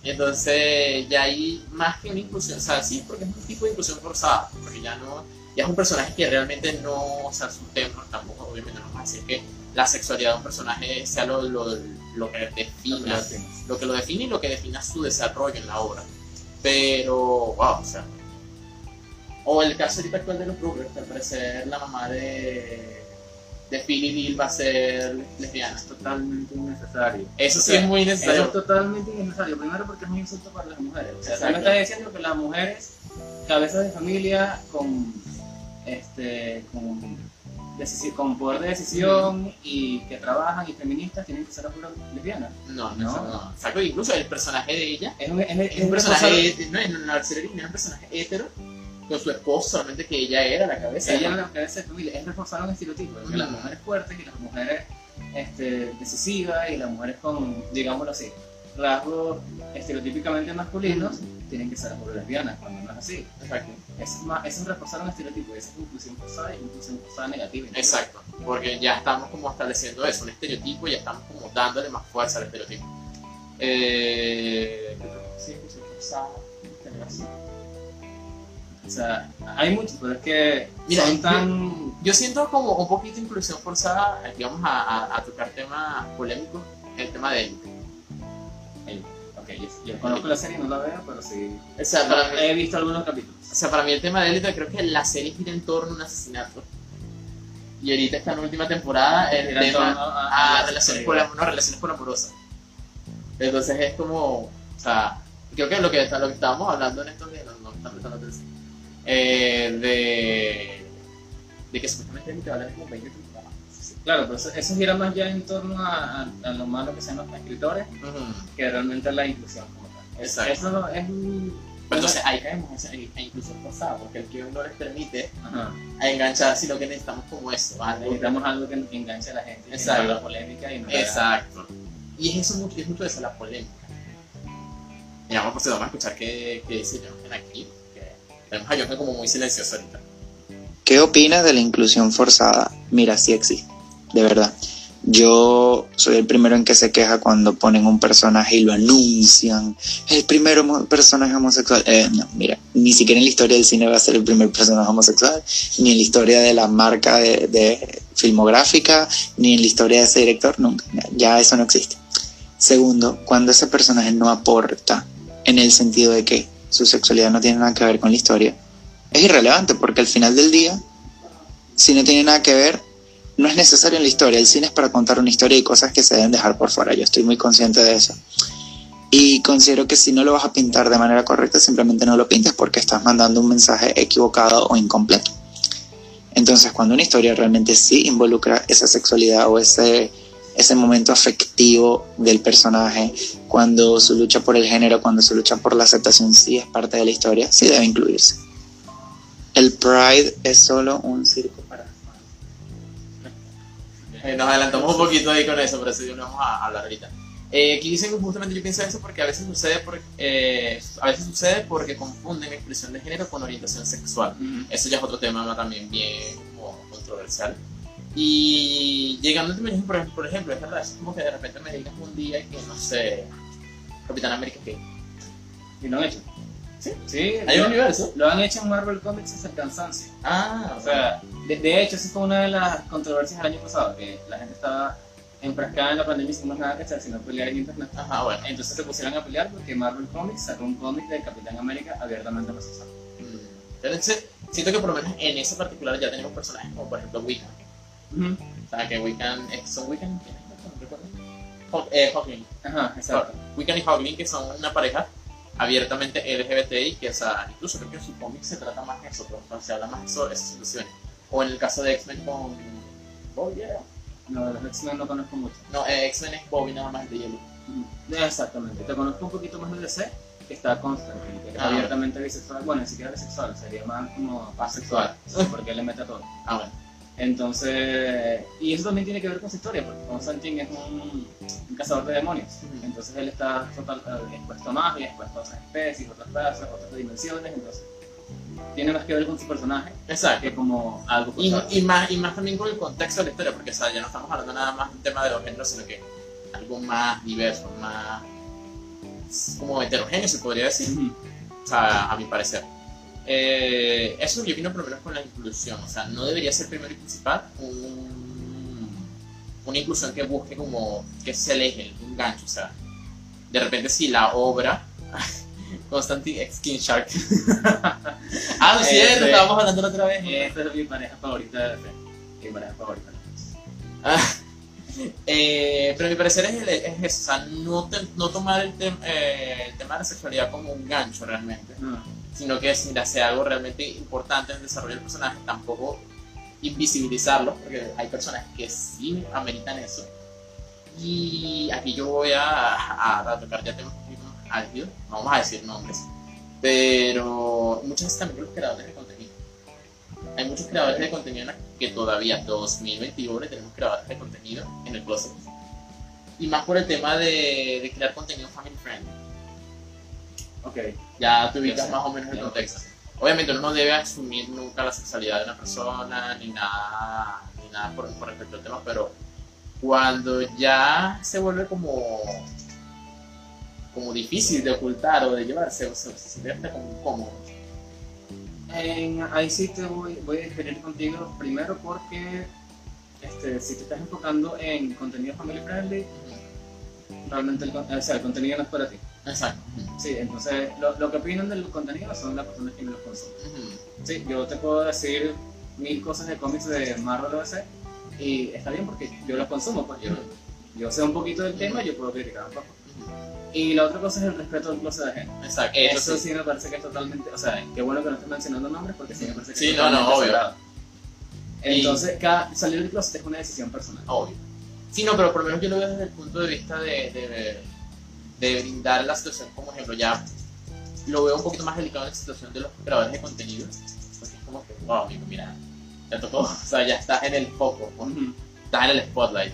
Y entonces ya hay más que una inclusión, o sea, sí, porque es un tipo de inclusión forzada, porque ya no, ya es un personaje que realmente no, o sea, su tema tampoco, obviamente no vamos a decir que la sexualidad de un personaje sea lo, lo, lo que defina, lo que lo define y lo que defina su desarrollo en la obra. Pero, wow, o sea. O el caso ahorita actual de los Rugrats, que al parecer la mamá de, de Philly Bill va a ser lesbiana. Es totalmente innecesario. Eso O sí sea, es muy Eso necesario. es totalmente innecesario. Primero porque es un insulto para las mujeres. O sea, tú me estás diciendo que las mujeres, cabezas de familia con, este, con, con poder de decisión y que trabajan y feministas tienen que ser a pura lesbianas. No, no, No. no. Incluso el personaje de ella Es un, es, es es un una personaje, cosa- no, serie original era un personaje hetero con su esposo, solamente que ella era la cabeza. Ella es la cabeza de familia, es reforzar un estereotipo de que las mujeres fuertes y las mujeres este, decisiva y las mujeres con, digámoslo así, rasgos estereotípicamente masculinos tienen que ser por lesbianas, cuando no es así. Exacto. Es, más, es reforzar un estereotipo, esa es inclusión forzada y inclusión forzada negativa. Exacto, porque ya estamos como estableciendo eso, un estereotipo, y ya estamos como dándole más fuerza al estereotipo. Eh, sí, pues, forzada, tener así. O sea, hay muchos, pero es que Mira, son tan... Yo siento como un poquito de inclusión forzada, aquí vamos a, a- a tocar temas polémicos, el tema de élite. Ok, yo, yo conozco la serie, no la veo, pero sí. O sea, para mí, He visto algunos capítulos. o sea, para mí el tema de élite creo que la serie gira en torno a un asesinato. Y ahorita está en última temporada el Era en tema torno a- a, relaciones, no, relaciones polamorosas. Entonces es como, o sea, creo que lo que, lo que estábamos hablando en estos días, no, no me están prestando atención, eh, de, de que supuestamente élite va a tener como 20 temporadas. Claro, pero eso, eso gira más ya en torno a, a- a lo malo que sean los escritores Ujú. que realmente la inclusión como tal. Es- Exacto. Eso es un... Pero entonces ahí caemos en esa inclusión forzada, porque el que no les permite Ajá. a enganchar, sino que necesitamos como eso. algo- Necesitamos algo que enganche a la gente, Exacto. haga polémica y no Exacto. Y es eso mucho, es mucho eso, la polémica. Y vamos, pues vamos a escuchar qué, qué dice Jonathan aquí. Que tenemos a Jonathan como muy silencioso ahorita. ¿Qué opinas de la inclusión forzada? Mira, sí existe, de verdad. Yo soy el primero en que se queja cuando ponen un personaje y lo anuncian. El primer personaje homosexual. Eh, no, mira, ni siquiera en la historia del cine va a ser el primer personaje homosexual, ni en la historia de la marca de, de filmográfica, ni en la historia de ese director, nunca. Ya eso no existe. Segundo, cuando ese personaje no aporta en el sentido de que su sexualidad no tiene nada que ver con la historia, es irrelevante porque al final del día, si no tiene nada que ver, no es necesario en la historia. El cine es para contar una historia y cosas que se deben dejar por fuera. Yo estoy muy consciente de eso. Y considero que si no lo vas a pintar de manera correcta, simplemente no lo pintes porque estás mandando un mensaje equivocado o incompleto. Entonces, cuando una historia realmente sí involucra esa sexualidad o ese, ese momento afectivo del personaje, cuando su lucha por el género, cuando su lucha por la aceptación sí es parte de la historia, sí debe incluirse. El Pride es solo un circo Eh, nos adelantamos un poquito ahí con eso, pero eso lo vamos a hablar ahorita. Eh, aquí dicen justamente yo pienso eso porque a veces sucede por, eh, a veces sucede porque confunden expresión de género con orientación sexual. Eso ya es otro tema ¿no? también bien como controversial. Y llegando al tema, por ejemplo, por ejemplo, es verdad, es como que de repente me digas un día que, no sé, Capitán América que Y han hecho. ¿Sí? Sí, hay un universo. lo han hecho en Marvel Comics hasta el cansancio. Ah, O sea, de, de hecho, esa fue una de las controversias del año pasado, que la gente estaba enfrascada en la pandemia sin más nada que hacer, sino pelear en internet. ajá, bueno. Entonces se pusieron a pelear porque Marvel Comics sacó un cómic de Capitán América abiertamente homosexual. Mm. Entonces, siento que por lo menos en ese particular ya tenemos personajes como por ejemplo Wiccan. O sea, que Wiccan, ¿son Wiccan? ¿Quién es? No recuerdo. Hawk- eh, Hawkling. Ajá, exacto. Wiccan y Hawkling, que son una pareja abiertamente LGBTI, que o sea, incluso creo que en su cómic se trata más de eso, pero, o sea, se habla más sobre esas situaciones. O en el caso de X-Men con Bobby, ¿era? No, de los X-Men no conozco mucho. No, eh, X-Men es Bobby nada más de hielo. Ujú. Exactamente. Te conozco un poquito más de DC, que está Constantine, que es Ah. abiertamente bisexual. Bueno, ni siquiera bisexual, sería más como asexual, porque él le mete a todo. Ah, bueno. Entonces, y eso también tiene que ver con su historia, porque Constantine es un, un cazador de demonios. Entonces él está total, eh, expuesto a magia, expuesto a otras especies, otras razas, otras dimensiones. Entonces, tiene más que ver con su personaje Exacto. que como algo Y, y, más, y más también con el contexto de la historia, porque o sea, ya no estamos hablando nada más de un tema de los géneros, sino que algo más diverso, más como heterogéneo, se podría decir. O sea, a mi parecer. Eh, eso yo opino por lo menos con la inclusión. O sea, no debería ser primero y principal un- una inclusión que busque como que se aleje, un gancho. O sea, de repente si la obra... Constantine X King Shark. ah, no es cierto, Este- estábamos hablando la otra vez. Esta es mi pareja favorita. Mi pareja favorita. Ah, eh, pero mi parecer es, es eso, o sea, no, te- no tomar el, tem- eh, el tema de la sexualidad como un gancho realmente. No. Sino que si hace algo realmente importante en el desarrollo del personaje, tampoco invisibilizarlo, porque hay personas que sí ameritan eso. Y aquí yo voy a, a, a tocar ya temas álgidos, no vamos a decir nombres, pero muchas veces también los creadores de contenido. hay muchos creadores de contenido que todavía 2021 tenemos creadores de contenido en el closet. Y más por el tema de, de crear contenido family friendly. Ok. Ya te ubicas más o menos el contexto. Obviamente uno no debe asumir nunca la sexualidad de una persona, ni nada, ni nada por, por respecto al tema, pero cuando ya se vuelve como, como difícil de ocultar o de llevarse, o sea, se siente hasta como incómodo. En- ahí sí te voy, voy a diferir contigo primero porque este, si te estás enfocando en contenido family friendly, realmente el, o sea, el contenido no es para ti. Exacto. Sí, entonces lo, lo que opinan del contenido son las personas que me lo consumen. Sí, yo te puedo decir mil cosas de cómics de Marvel o DC y está bien porque yo los consumo, pues yo, yo sé un poquito del tema y yo puedo criticar un poco. Y la otra cosa es el respeto al closet de gente. Exacto. Eso sí. sí me parece que es totalmente, o sea, qué bueno que no estés mencionando nombres porque sí me parece que Sí, es no, no, obvio. sagrado. Entonces, cada, salir del closet es una decisión personal. Obvio. Sí, no, pero por lo menos yo lo veo desde el punto de vista de, de, de brindar la situación como ejemplo. Ya lo veo un poquito más delicado en la situación de los creadores de contenido. Porque es como que, wow, amigo, mira, te tocó. O sea, ya estás en el foco, Ujú. estás en el spotlight.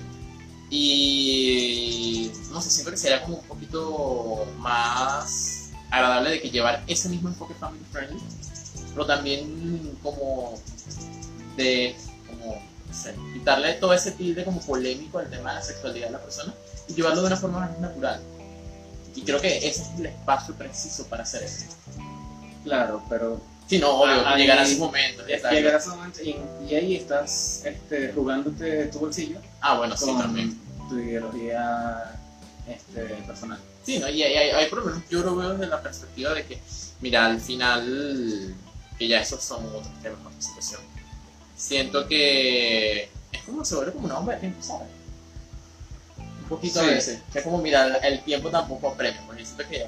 Y no sé, siento que sería como un poquito más agradable de que llevar ese mismo enfoque family friendly, pero también como de como no sé, quitarle todo ese tilde como polémico al tema de la sexualidad de la persona y llevarlo de una forma más natural. Y creo que ese es el espacio preciso para hacer eso. Claro, pero Sí, no, obvio, Ah, llegar a esos momentos. llegar a ese momento y, y ahí estás este, jugándote tu bolsillo Ah, bueno, sí, con también. tu ideología este, personal. Sí, ¿no? y hay, por lo menos yo lo veo desde la perspectiva de que, mira, al final, que ya esos son otros temas, otra situación. Siento que es como se vuelve como una bomba de tiempo, ¿sabes? Poquito a Sí. veces. Que es como, mira, el tiempo tampoco apremia, yo siento que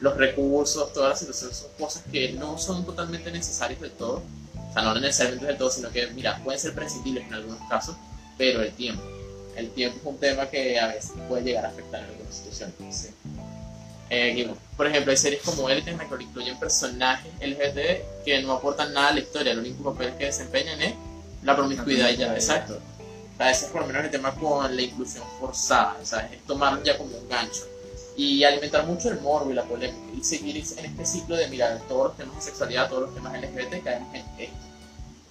los recursos, todas las situaciones son cosas que no son totalmente necesarias del todo. O sea, no necesariamente del todo, sino que, mira, pueden ser prescindibles en algunos casos, pero el tiempo. El tiempo es un tema que a veces puede llegar a afectar en algunas situaciones. Sí. Eh, por ejemplo, hay series como Élite en la que incluyen personajes LGBT que no aportan nada a la historia, el único papel que desempeñan es la promiscuidad y ya, exacto. A veces por lo menos el tema con la inclusión forzada, ¿sabes? es tomarlo ya como un gancho y alimentar mucho el morbo y la polémica y seguir en este ciclo de mirar todos los temas de sexualidad, todos los temas LGBT caemos en esto.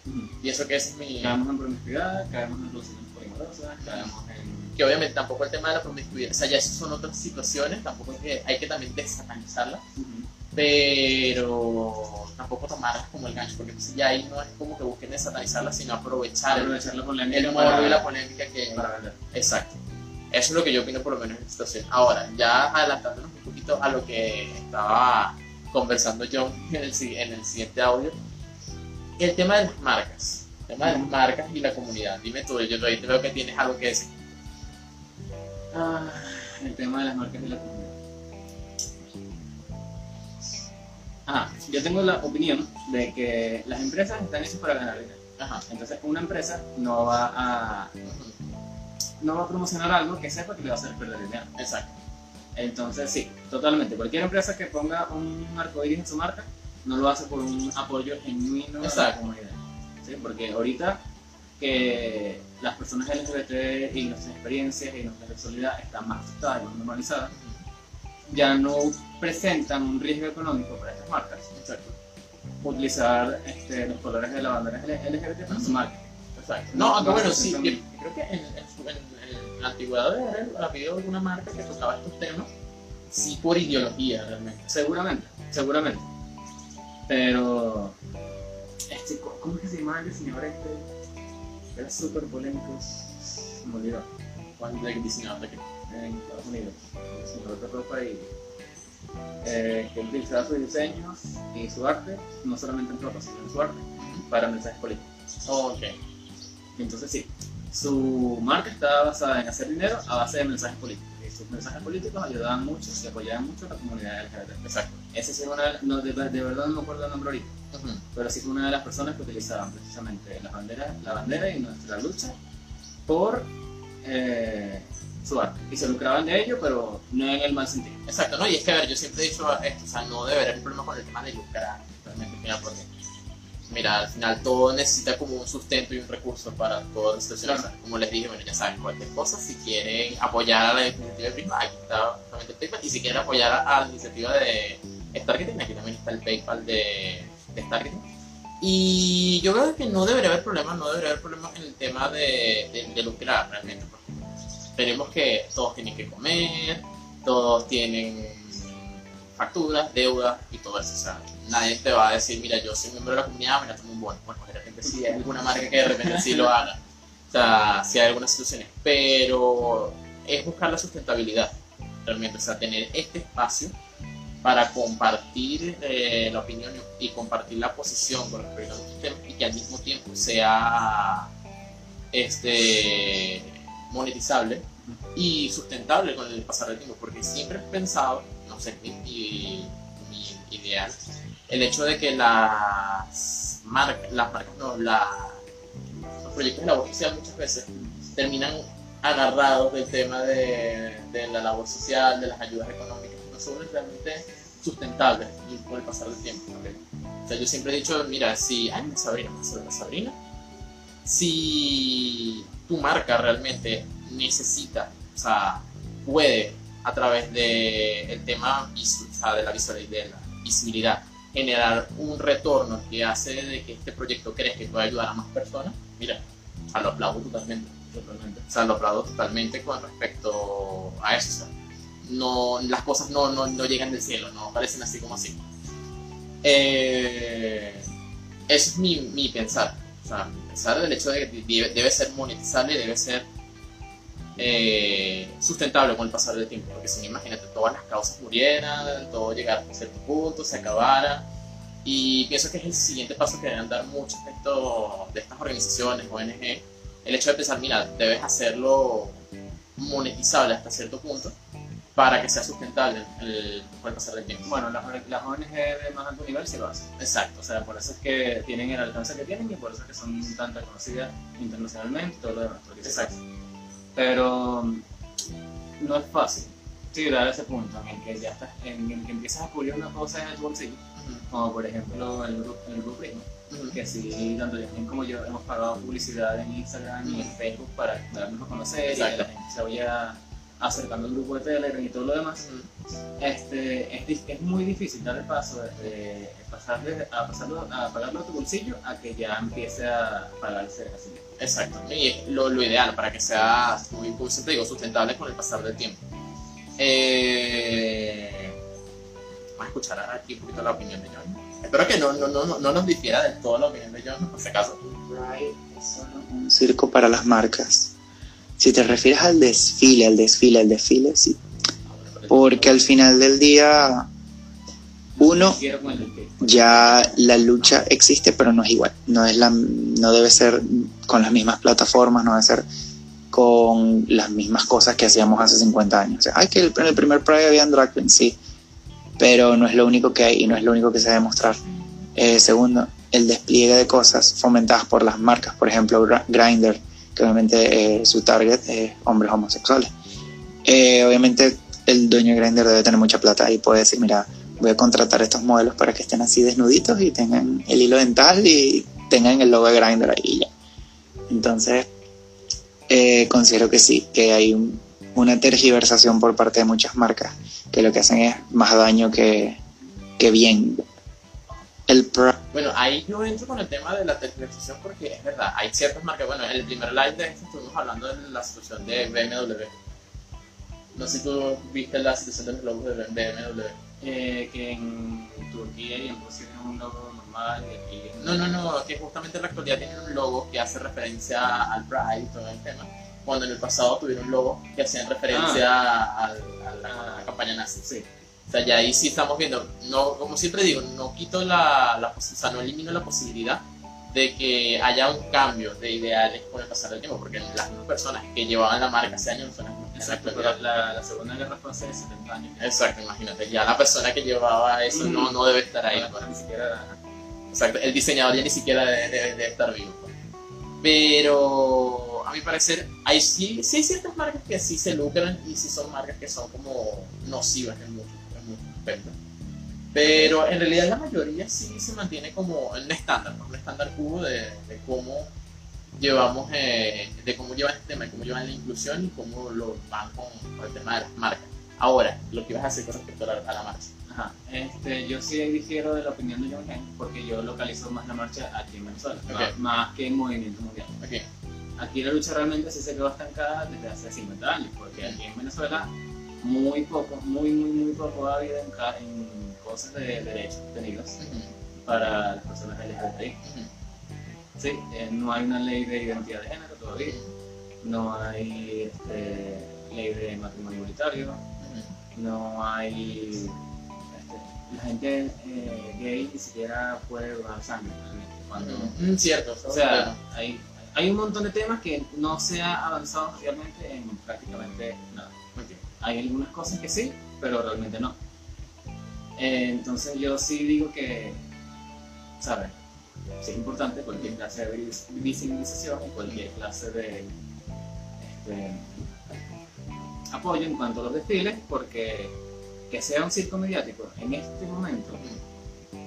Ujú. Y eso que es mi... Caemos en promiscuidad, caemos en relaciones polimorosas, caemos en... Que obviamente tampoco el tema de la promiscuidad, o sea, ya esas son otras situaciones, tampoco es que hay que también desatanizarlas. Ujú. Pero tampoco tomarlas como el gancho, porque entonces ya ahí no es como que busquen desatanizarlas, sino aprovechar la polémica el morbo y la polémica que para vender. Exacto. Eso es lo que yo opino por lo menos en esta situación. Ahora, ya adelantándonos un poquito a lo que estaba conversando yo en el, en el siguiente audio, el tema de las marcas. El tema de las marcas y la comunidad. Dime tú, yo ahí te veo que tienes algo que decir. Ah, el tema de las marcas de la comunidad. Ah, yo tengo la opinión de que las empresas están hechas para ganar dinero. Ajá. Entonces, una empresa no va a no va a promocionar algo que sepa que le va a hacer perder dinero. Exacto. Entonces, sí, totalmente. Cualquier empresa que ponga un arcoíris en su marca no lo hace por un apoyo genuino a la Exacto. comunidad. ¿sí? Porque ahorita que las personas LGBT y nuestras experiencias y nuestra sexualidad están más aceptadas y más normalizadas, ya no presentan un riesgo económico para estas marcas Exacto. utilizar este, los colores de la bandera LGBT para su marca. Exacto. No, aunque No bueno, sí, creo que en, en en- la antigüedad de haber habido alguna marca que tocaba estos temas, sí por ideología realmente. Seguramente, seguramente. Pero, este, ¿cómo- ¿cómo es que se llamaba el señor este? Era súper polémico. Se me olvidó. El diseñador de que En Estados Unidos. El señor de ropa y. eh, que utilizaba sus diseños y su arte, no solamente en ropa, sino en su arte, para mensajes políticos. Ok. Entonces, sí, su marca estaba basada en hacer dinero a base de mensajes políticos. Y sus mensajes políticos ayudaban mucho y apoyaban mucho a la comunidad LGBT. Exacto. Ese sí es una, no, de, de verdad no me acuerdo el nombre ahorita, Ujú. pero sí fue una de las personas que utilizaban precisamente las banderas, la bandera y nuestra lucha por eh, su arte. Y se lucraban de ello, pero no en el mal sentido. Exacto, ¿no? Y es que, a ver, yo siempre he dicho esto, o sea, no debe haber problema con el tema de lucrar, realmente, mira, porque mira, al final todo necesita como un sustento y un recurso para la situación. Claro. Como les dije, bueno, ya saben, cualquier cosa, si quieren apoyar a la iniciativa de Prisma, aquí está justamente el PayPal. Y si quieren apoyar a, a la iniciativa de Starketing, aquí también está el PayPal de, de Starketing. Y yo creo que no debería haber problemas, no debería haber problemas en el tema de, de, de lucrar realmente. Tenemos que todos tienen que comer, todos tienen facturas, deudas y todo eso. O sea, nadie te va a decir, mira, yo soy miembro de la comunidad, mira, tomo un bono. Bueno, de repente sí hay alguna marca que de repente sí lo haga. O sea, sí hay algunas situaciones. Pero es buscar la sustentabilidad, realmente. O sea, tener este espacio para compartir eh, la opinión y compartir la posición con respecto a los temas y que al mismo tiempo sea este monetizable y sustentable con el pasar del tiempo, porque siempre he pensado, no sé, mi, mi- mi ideal, el hecho de que las marcas, las marcas no, la- los proyectos de labor social muchas veces terminan agarrados del tema de, de la labor social, de las ayudas económicas, no son realmente sustentables con el pasar del tiempo. O sea, yo siempre he dicho, mira, si, ay, una Sabrina, una Sabrina, si tu marca realmente necesita, o sea, puede a través del el tema o sea, de, la de la visibilidad generar un retorno que hace de que este proyecto crees que puede ayudar a más personas, mira, o sea, lo aplaudo totalmente, totalmente. O sea, lo aplaudo totalmente con respecto a eso. O sea, no, las cosas no, no, no llegan del cielo, no parecen así como así. Eh, eso es mi, mi pensar. O sea, mi pensar del hecho de que debe, debe ser monetizable, debe ser eh, sustentable con el pasar del tiempo. Porque si imagínate, todas las causas murieran, todo llegara a cierto punto, se acabara. Y pienso que es el siguiente paso que deben dar muchos de, estos- de estas organizaciones, ONG, el hecho de pensar, mira, debes hacerlo monetizable hasta cierto punto para que sea sustentable el, con el pasar del tiempo. Bueno, las, las ONG de más alto nivel sí lo hacen. Exacto. O sea, por eso es que tienen el alcance que tienen y por eso es que son tan reconocidas internacionalmente y todo lo demás. Exacto. Pero mm, no es fácil. Llegar a ese punto en el que ya estás, en el que empiezas a cubrir una cosa en tu bolsillo, como por ejemplo el grupo, el grupo Prisma, que sí, tanto Yasmin como yo hemos pagado publicidad en Instagram y en Facebook para darnos a conocer y la gente se vaya acercando al grupo de Telegram y todo lo demás. Este, es, es muy difícil dar el paso de pasar de, a, pasarlo, a pagarlo a tu bolsillo a que ya empiece a pagarse así. Exacto, y es lo, lo ideal para que sea, muy, como siempre digo, sustentable con el pasar del tiempo. Eh, vamos a escuchar ahora aquí un poquito la opinión de John. Espero que no, no, no, no, no nos difiera del todo la opinión de John, por si acaso. Solo un circo para las marcas. Si te refieres al desfile, al desfile, al desfile, sí. Porque al final del día, uno, ya la lucha existe, pero no es igual. No, es la, no debe ser con las mismas plataformas, no debe ser con las mismas cosas que hacíamos hace 50 años. O sea, ay, que en el primer Pride había drag queens, sí, pero no es lo único que hay y no es lo único que se debe mostrar. Eh, segundo, el despliegue de cosas fomentadas por las marcas, por ejemplo, Grindr, obviamente eh, su target es hombres homosexuales. Eh, obviamente el dueño de Grindr debe tener mucha plata y puede decir, mira, voy a contratar estos modelos para que estén así desnuditos y tengan el hilo dental y tengan el logo de Grindr ahí ya. Entonces, eh, considero que sí, que hay un- una tergiversación por parte de muchas marcas que lo que hacen es más daño que, que bien. El Pride Bueno, ahí yo entro con el tema de la tergiversación porque es verdad, hay ciertas marcas. Bueno, en el primer live de esto estuvimos hablando de la situación de BMW. No sé si tú viste la situación de los logos de BMW. eh, que en Turquía y en Rusia es un logo normal y aquí en- No, no, no, que justamente en la actualidad tienen un logo que hace referencia al Pride y todo el tema, cuando en el pasado tuvieron un logo que hacían referencia al- a, la, a la campaña nazi. Sí, O sea, ya ahí sí estamos viendo, no, como siempre digo, no quito la, la o sea, no elimino la posibilidad de que haya un cambio de ideales con el pasar del tiempo, porque las mismas personas que llevaban la marca hace años no son las mismas exacto, pero la, la segunda guerra fue hace 70 años. Exacto, imagínate, ya la persona que llevaba eso no, no debe estar ahí. Pues. ni siquiera Exacto, el diseñador ya ni siquiera debe, debe- debe estar vivo. pues. Pero a mi parecer, hay, sí, sí hay ciertas marcas que sí se lucran y sí son marcas que son como nocivas en muchos, Pero en realidad la mayoría sí se mantiene como un estándar, ¿no? un estándar cubo de, de cómo llevamos, eh, de cómo llevan este tema, cómo llevan la inclusión y cómo lo van con, con el tema de las marcas. Ahora, lo que ibas a hacer con respecto a la, a la marcha. Ajá. Este, yo sí difiero de la opinión de John Henry porque yo localizo más la marcha aquí en Venezuela, más, más que en movimiento mundial. Aquí la lucha realmente sí se quedó estancada desde hace 50 años, porque aquí en Venezuela muy poco, muy, muy, muy poco ha habido en, en cosas de derechos tenidos Ujú, para las personas LGBTI. Sí, eh, no hay una ley de identidad de género todavía, no hay este, ley de matrimonio igualitario, no hay. este, la gente eh, gay ni siquiera puede donar sangre realmente. Cuando, Mm, cierto, o sea, hay, hay un montón de temas que no se ha avanzado realmente en prácticamente nada. Hay algunas cosas que sí, pero realmente no. Eh, entonces yo sí digo que, ¿sabes? Sí es importante cualquier clase de vis- visibilización y cualquier clase de este, apoyo en cuanto a los desfiles, porque que sea un circo mediático en este momento,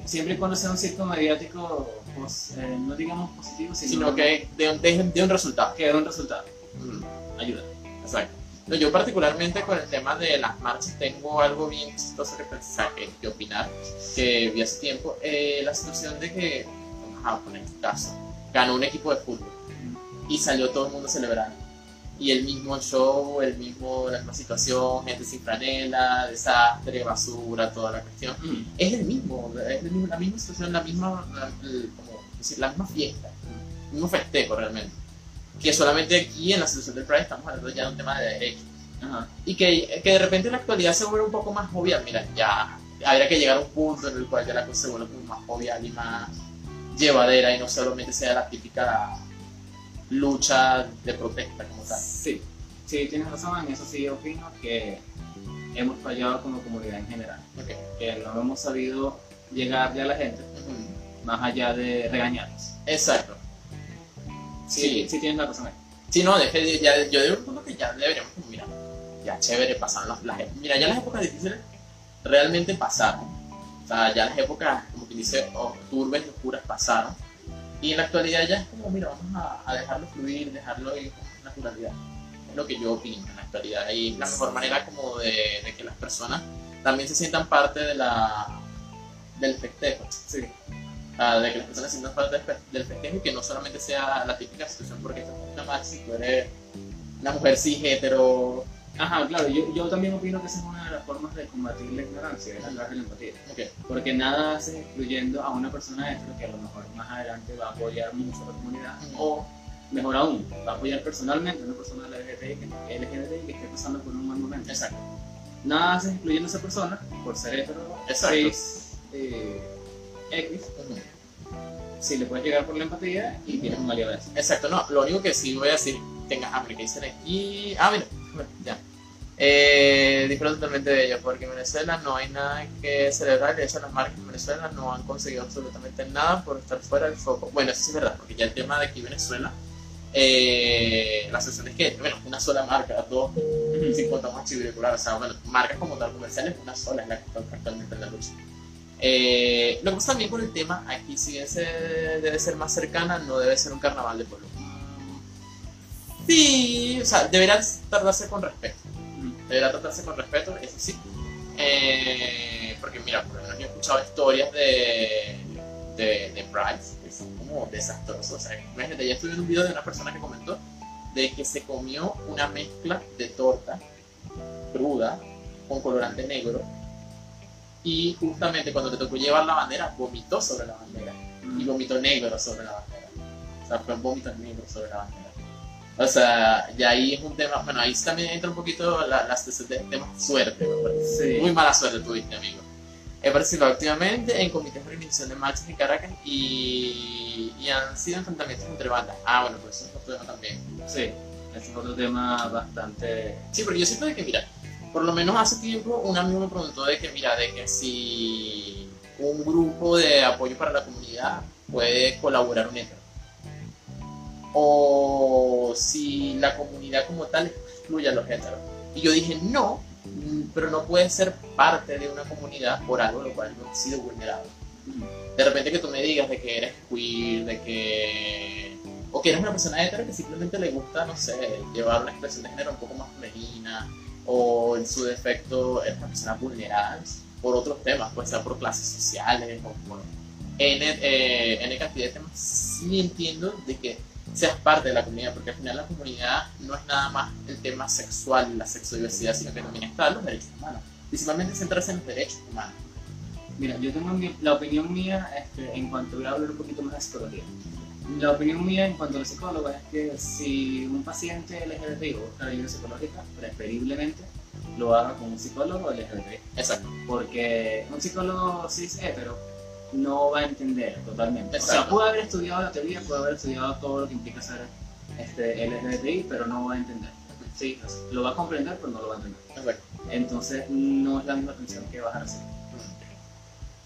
siempre y cuando sea un circo mediático, pues, eh, no digamos positivo, sino, Sino que de un, de, de un resultado. que dé un resultado. Mm. Ayuda. Exacto. No, yo particularmente con el tema de las marchas tengo algo bien chistoso que pensar, que, opinar, que vi hace tiempo. Eh, la situación de que, vamos a poner este caso, ganó un equipo de fútbol y salió todo el mundo celebrando. Y el mismo show, el mismo, la misma situación, gente sin franela, desastre, basura, toda la cuestión. Mm. Es el mismo, es el mismo- la misma situación, la misma, la, el- como decir, la misma fiesta, el mismo festejo realmente. Que solamente aquí en la situación del Pride estamos hablando ya de un tema de derechos. Ajá. Y que, que de repente en la actualidad se vuelve un poco más jovial. Mira, ya habría que llegar a un punto en el cual ya la cosa se vuelve más jovial y más llevadera y no solamente sea la típica lucha de protesta como tal. Sí, sí, tienes razón, en eso sí opino que hemos fallado como comunidad en general, Ok. que no hemos sabido llegarle a la gente más allá de regañarlos. Exacto. Sí, Sí. sí, tienes la razón ahí. Sí, no, deje, ya, yo digo que ya deberíamos, como, mira, ya chévere, pasaron las, las Mira, ya las épocas difíciles realmente pasaron. O sea, ya las épocas, como que dice, turbes y oscuras pasaron. Y en la actualidad ya es como, mira, vamos a, a dejarlo fluir, dejarlo ir con naturalidad. Es lo que yo opino en la actualidad. Y es la mejor manera como de, de que las personas también se sientan parte de la, del festejo. Sí, Ah, de que las personas sientan parte del fe- del festejo y que no solamente sea la típica situación porque esta es una más si tú eres una mujer cis hetero Ajá, claro, yo, yo también opino que esa es una de las formas de combatir la ignorancia, es hablar de la empatía. Porque nada hace excluyendo a una persona hetero que a lo mejor más adelante va a apoyar mucho a la comunidad, o mejor aún, va a apoyar personalmente a una persona LGBTI que, LGBTI que esté pasando por un mal momento. exacto Nada hace excluyendo a esa persona por ser hetero, Exacto. eh, X, Ujú. si le puedes llegar por la empatía y tienes un aliado de eso. exacto no lo único que sí voy a decir tenga hambre que dicen aquí ah mira bueno, ya eh, disfruto totalmente de ello porque en Venezuela no hay nada que celebrar de hecho las marcas en Venezuela no han conseguido absolutamente nada por estar fuera del foco bueno eso sí es verdad porque ya el tema de aquí Venezuela eh, la situación es que bueno una sola marca dos si contamos a Chivircular, o sea, bueno, marcas como tal comerciales, una sola es la que está actualmente en la lucha. Eh, lo que pasa también con el tema, aquí si bien se debe ser más cercana, no debe ser un carnaval de pueblo. Mm, Sí, o sea, deberá tratarse con respeto. Deberá tratarse con respeto, eso sí. Eh, porque mira, por lo menos yo he escuchado historias de, de, de Price que son como desastrosas. O sea, imagínate, ya estuve en un video de una persona que comentó de que se comió una mezcla de torta cruda con colorante negro y justamente cuando le tocó llevar la bandera vomitó sobre la bandera. Y vomitó negro sobre la bandera. O sea fue vómito negro sobre la bandera. O sea ya ahí es un tema bueno ahí también entra un poquito la- las temas suerte me parece. Sí. muy mala suerte tuviste amigo. He participado activamente en comités de organización de marchas en Caracas y, y han sido enfrentamientos entre bandas. Ah bueno pues eso es otro tema también. Sí, es otro tema bastante... Sí, porque yo siento de que, mira, por lo menos hace tiempo un amigo me preguntó de que, mira, de que si un grupo de apoyo para la comunidad puede colaborar un hetero. O si la comunidad como tal excluye a los heteros. Y yo dije, no, pero no puedes ser parte de una comunidad por algo lo cual no has sido vulnerado. De repente que tú me digas de que eres queer, de que... O que eres una persona hetero que simplemente le gusta, no sé, llevar una expresión de género un poco más femenina, o en su defecto eres una persona vulnerada por otros temas, puede ser por clases sociales o por N, eh, N cantidad de temas. Sí entiendo de que seas parte de la comunidad, porque al final la comunidad no es nada más el tema sexual, la sexodiversidad, sino que también están los derechos humanos. Principalmente centrarse en los derechos humanos. Mira, yo tengo mi- la opinión mía este, en cuanto voy a hablar un poquito más de psicología. La opinión mía en cuanto a los psicólogos es que si un paciente LGBTI busca ayuda psicológica, preferiblemente lo haga con un psicólogo LGBTI. Exacto. Porque un psicólogo cis hetero no va a entender totalmente. O sea, Exacto. puede haber estudiado la teoría, puede haber estudiado todo lo que implica ser este, LGBTI, pero no va a entender. Sí, lo va a comprender, pero no lo va a entender. Exacto. Entonces, no es la misma atención que vas a recibir.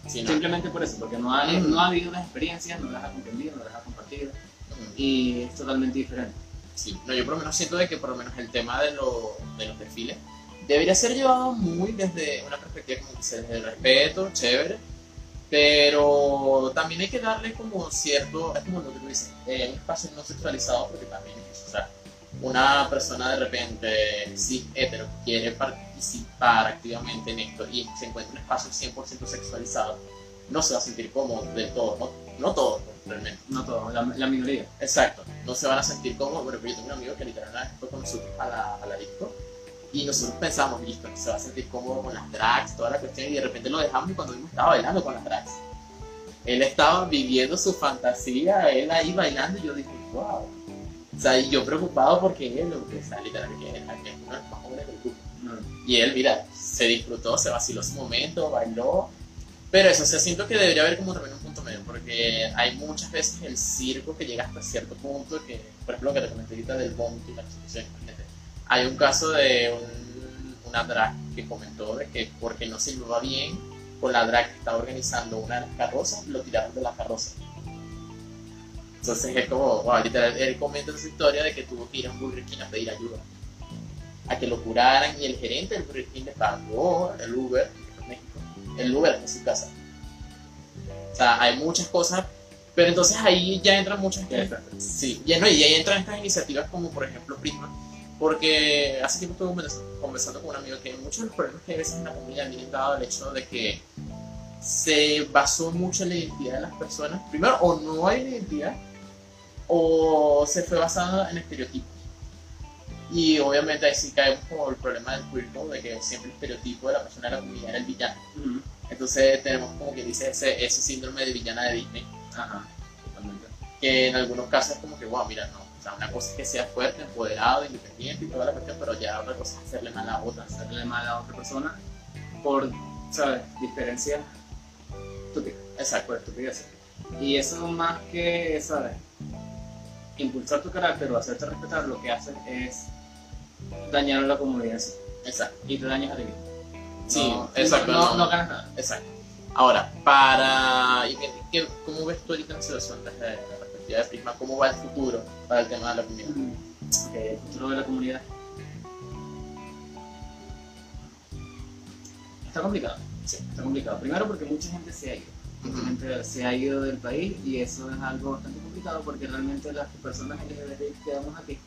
Sí, no. Simplemente por eso, porque no ha, Mm. no ha habido las experiencias, no las ha comprendido, no las ha compartido Ujú. y es totalmente diferente. Sí, no, yo por lo menos siento de que por lo menos el tema de, lo- de los perfiles debería ser llevado muy desde una perspectiva como que desde el respeto, chévere, pero también hay que darle como cierto, es como lo que tú dices, eh, un espacio no sexualizado porque también es, o sea, una persona de repente cis hetero que quiere participar activamente en esto y se encuentra en un espacio 100% sexualizado, no se va a sentir cómodo del todo, no, no todo realmente. No todo, la, la minoría. Exacto, no se van a sentir cómodos. Bueno, yo tengo un amigo que literalmente fue con nosotros a la, a la disco y nosotros pensamos, listo, se va a sentir cómodo con las drags, toda la cuestión, y de repente lo dejamos y cuando vimos estaba bailando con las drags. Él estaba viviendo su fantasía, él ahí bailando y yo dije, wow. O sea, y yo preocupado porque él, o sea, literalmente, es uno de los Y él, mira, se disfrutó, se vaciló su momento, bailó. Pero eso, o sea, siento que debería haber como también un punto medio, porque hay muchas veces el circo que llega hasta cierto punto, que, por ejemplo, lo que te comenté ahorita del vómito y la exposición. Hay un caso de un- una drag que comentó de que porque no se llevaba bien con la drag que estaba organizando una de las carrozas, lo tiraron de la carroza. Entonces es como, wow, literal, él comenta esa historia de que tuvo que ir a un Burger a pedir ayuda a que lo curaran y el gerente del Burger King le pagó el Uber, en México, el Uber hasta su casa. O sea, hay muchas cosas, pero entonces ahí ya entran muchas Sí, y, no, y ahí entran estas iniciativas como por ejemplo Prisma, porque hace tiempo estuve convers- conversando con un amigo que muchos de los problemas que hay veces en la comunidad vienen dado al hecho de que se basó mucho en la identidad de las personas. Primero, o no hay identidad, o se fue basada en estereotipos. Y obviamente ahí sí caemos como el problema del code, de que siempre el estereotipo de la persona de la comunidad era el villano. Entonces tenemos como que dice ese, ese síndrome de villana de Disney, Ajá, totalmente. que en algunos casos es como que, wow, mira, no. O sea, una cosa es que sea fuerte, empoderado, independiente y toda la cuestión, pero ya otra cosa es hacerle mal a otra. Hacerle mal a otra persona por, ¿sabes? Diferencias estúpidas. Exacto. por estupideces. Y eso más que, ¿sabes? Impulsar tu carácter o hacerte respetar, lo que hace es dañar a la comunidad. Exacto. y te dañas a ti mismo. Sí, No- exacto, No, no. no ganas nada. Exacto. Ahora, para. ¿y qué- ¿Cómo ves tú ahorita la situación desde la perspectiva de Prisma? ¿Cómo va el futuro para el tema de la comunidad? Ok, el futuro de la comunidad. Está complicado. Sí. Está complicado. Primero porque mucha gente se ha ido. Mucha gente se ha ido del país y eso es algo bastante complicado porque realmente las personas LGBT que quedamos aquí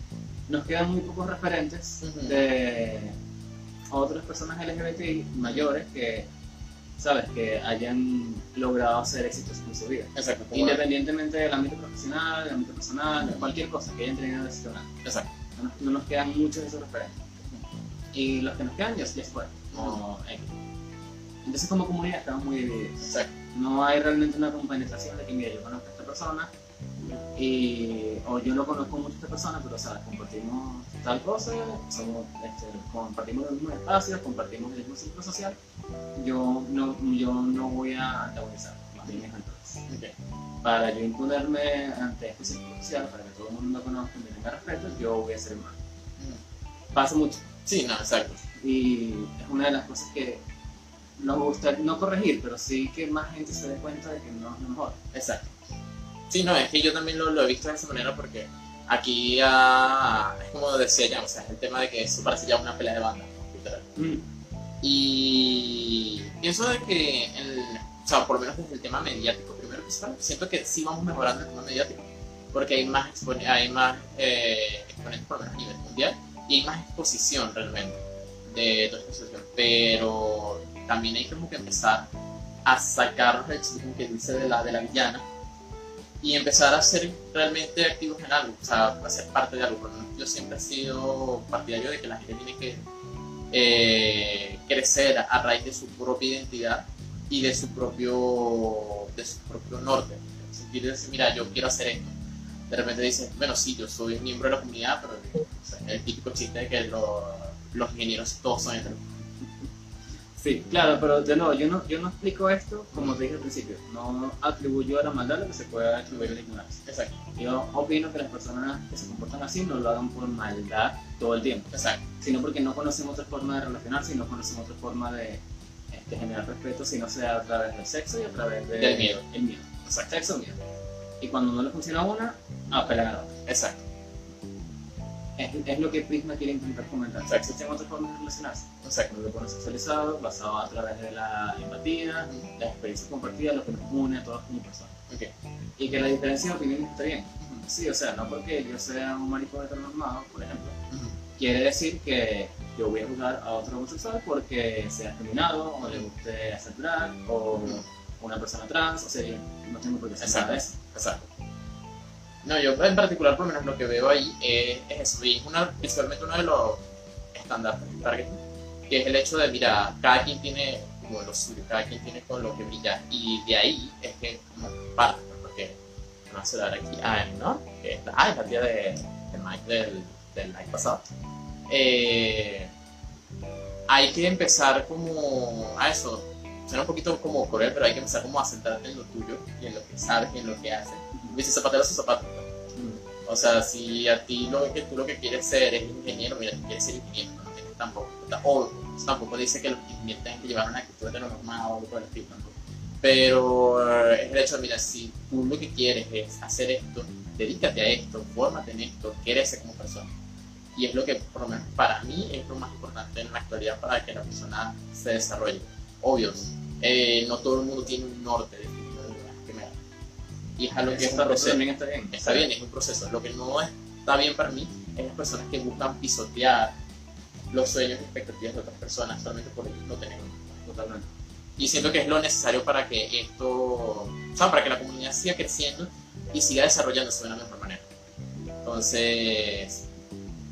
nos quedan muy pocos referentes de otras personas LGBT mayores que, sabes, que hayan logrado hacer éxitos en su vida. Exacto. Independientemente del ámbito profesional, del ámbito personal, de cualquier cosa que hayan tenido éxito. Exacto. No, nos- no nos quedan muchos de esos referentes. Y los que nos quedan ya, ya fueron. Entonces como comunidad estamos muy divididos. Exacto. No hay realmente una compenetración de que, mira, yo conozco a esta persona y, o yo no conozco mucho a esta persona, pero sabes, compartimos tal cosa, somos, este, compartimos los mismos espacios, compartimos el mismo ciclo social. Yo no, yo no voy a antagonizar, más bien es entonces. Para yo imponerme ante este ciclo social, para que todo el mundo conozca y me tenga respeto, yo voy a ser humano. Ujú. Pasa mucho Sí, no, exacto. y es una de las cosas que nos gusta no corregir, pero sí que más gente se dé cuenta de que no es lo mejor. Exacto. Sí, no, es que yo también lo, lo he visto de esa manera porque aquí ah, es como decía ya, o sea, es el tema de que eso parece ya una pelea de banda, literal. Y pienso de que, el, o sea, por lo menos desde el tema mediático, primero que todo, siento que sí vamos mejorando el tema mediático, porque hay más, expone- hay más eh, exponentes, por lo menos a nivel mundial, y hay más exposición realmente de toda esta situación. Pero también hay como que empezar a sacarnos el chiste como que dice de la, de la villana y empezar a ser realmente activos en algo, o sea, a ser parte de algo. Menos yo siempre he sido partidario de que la gente tiene que eh, crecer a raíz de su propia identidad y de su propio, de su propio norte. Sentir decir, mira, yo quiero hacer esto. De repente dices, bueno, sí, yo soy miembro de la comunidad, pero o el típico chiste de que lo- los ingenieros todos son heteros. Sí, claro, pero de nuevo, yo no, yo no explico esto como te dije al principio. No atribuyo a la maldad lo que se puede atribuir a la ignorancia. Exacto, Yo opino que las personas que se comportan así no lo hagan por maldad todo el tiempo, exacto, sino porque no conocen otra forma de relacionarse y no conocen otra forma de este, generar respeto, si no sea a través del sexo y a través de- Del miedo. El miedo. exacto, Sexo, miedo. Y cuando no le funciona una, apelan a la otra. exacto, Es, es lo que Prisma quiere intentar comentar. Exacto. Existen otras formas de relacionarse. exacto. Un grupo no sexualizado, basado a través de la empatía, la experiencia compartida, lo que nos une a todos como personas. Ok. Y que la diferencia de opiniones está bien. Sí, o sea, no porque yo sea un maricón heteronormado, por ejemplo, Ujú. quiere decir que yo voy a juzgar a otro homosexual porque sea afeminado, o le guste hacer drag, o una persona trans, o sea, yo no tengo por qué hacer nada de eso. Exacto. No, yo en particular, por lo menos lo que veo ahí es, es eso, y es una, principalmente uno de los estándares de targeting, que es el hecho de, mira, cada quien tiene como lo suyo, cada quien tiene con lo que brilla, y de ahí es que como parte, porque vamos a dar aquí a Annie, ¿no? Que es la, ah, es la tía de, de Mike del, del live pasado. Eh, hay que empezar como a eso, suena un poquito como Corea, pero hay que empezar como a centrarte en lo tuyo y en lo que sabes y en lo que haces. Dice zapatero a su zapato. O sea, si a ti lo que tú lo que quieres ser es ingeniero, mira, tú quieres ser ingeniero, no tienes tampoco. O eso tampoco dice que los ingenieros tengan que llevar una actitud de lo normal o algo por el. Pero eh, es el hecho de, mira, si tú lo que quieres es hacer esto, dedícate a esto, fórmate en esto, crece como persona. Y es lo que, por lo menos para mí, es lo más importante en la actualidad para que la persona se desarrolle. Obvio, eh, no todo el mundo tiene un norte Y es algo que es Eso un proceso. también está bien. Está bien, es un proceso. Lo que no está bien para mí es las personas que buscan pisotear los sueños y expectativas de otras personas solamente por no tener. Totalmente. Y siento que es lo necesario para que esto, o sea, para que la comunidad siga creciendo y siga desarrollándose de una mejor manera. Entonces,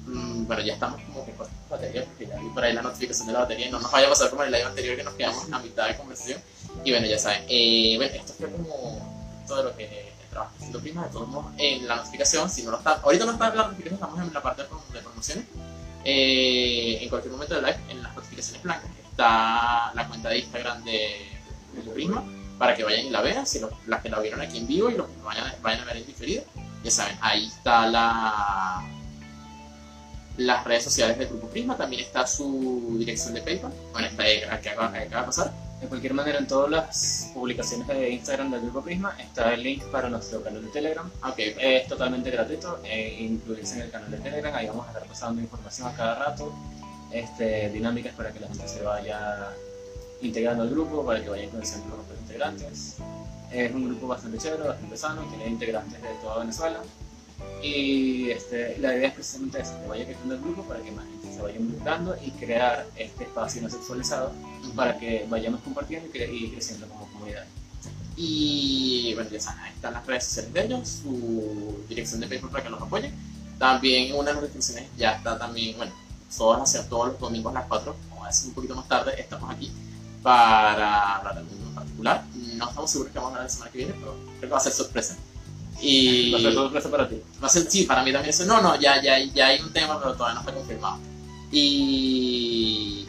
mm, bueno, ya estamos como que con batería, porque ya vi por ahí la notificación de la batería y no nos vaya a pasar como en el live anterior que nos quedamos a mitad de conversación. Y bueno, ya saben, eh, bueno, esto fue como todo lo que trabajo haciendo prima, de todos modos, en la notificación, si no lo está, ahorita no está en la notificación, estamos en la parte de, prom- de promociones. Eh, en cualquier momento del live, en las notificaciones blancas, está la cuenta de Instagram de Grupo Prisma para que vayan y la vean, si las que la vieron aquí en vivo y los que vayan, vayan a ver en diferido, ya saben, ahí está la las redes sociales del Grupo Prisma, también está su dirección de PayPal, bueno, está que acaba de pasar, De cualquier manera, en todas las publicaciones de Instagram del Grupo Prisma está el link para nuestro canal de Telegram. ok, Es totalmente gratuito, eh, incluirse en el canal de Telegram. Ahí vamos a estar pasando información a cada rato, este, dinámicas para que la gente se vaya integrando al grupo, para que vayan conociendo los otros integrantes. Es un grupo bastante chévere, bastante sano, tiene integrantes de toda Venezuela. Y este, la idea es precisamente esa, que vaya creciendo el grupo para que más gente se vaya involucrando y crear este espacio no sexualizado para que vayamos compartiendo y, cre- y creciendo como comunidad. Y bueno, ya saben, ahí están las redes sociales de ellos, su dirección de PayPal para que los apoyen. También una de las descripciones ya está también, bueno, todos, hacer todos los domingos a las 4, o a veces un poquito más tarde, estamos aquí para hablar de algún en particular. No estamos seguros que vamos a hablar la semana que viene, pero creo que va a ser sorpresa. Y Va a ser todo sorpresa para ti. va a ser, sí, para mí también eso. No, no, ya, ya, ya hay un tema, pero todavía no está confirmado. Y,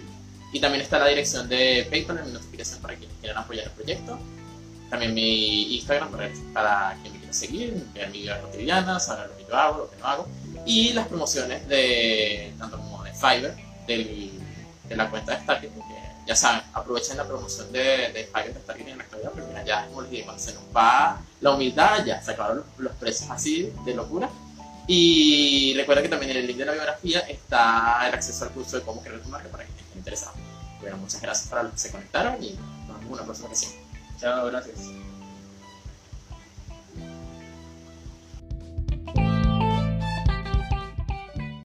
y también está la dirección de PayPal en mi notificación para quienes quieran apoyar el proyecto. También mi Instagram para, para quien me quiera seguir, ver mi vida cotidiana, saber lo que yo hago, lo que no hago. Y las promociones de tanto como de Fiverr, del, de la cuenta de Starkit, ya saben, aprovechen la promoción de, de de Starkit en la actualidad, porque mira, ya como les digo, se nos va la humildad, ya se acabaron los, los precios así de locura. Y recuerda que también en el link de la biografía está el acceso al curso de cómo crear tu marca para quienes estén interesados. Bueno, muchas gracias para los que se conectaron y nos vemos en una próxima ocasión. Chao, gracias.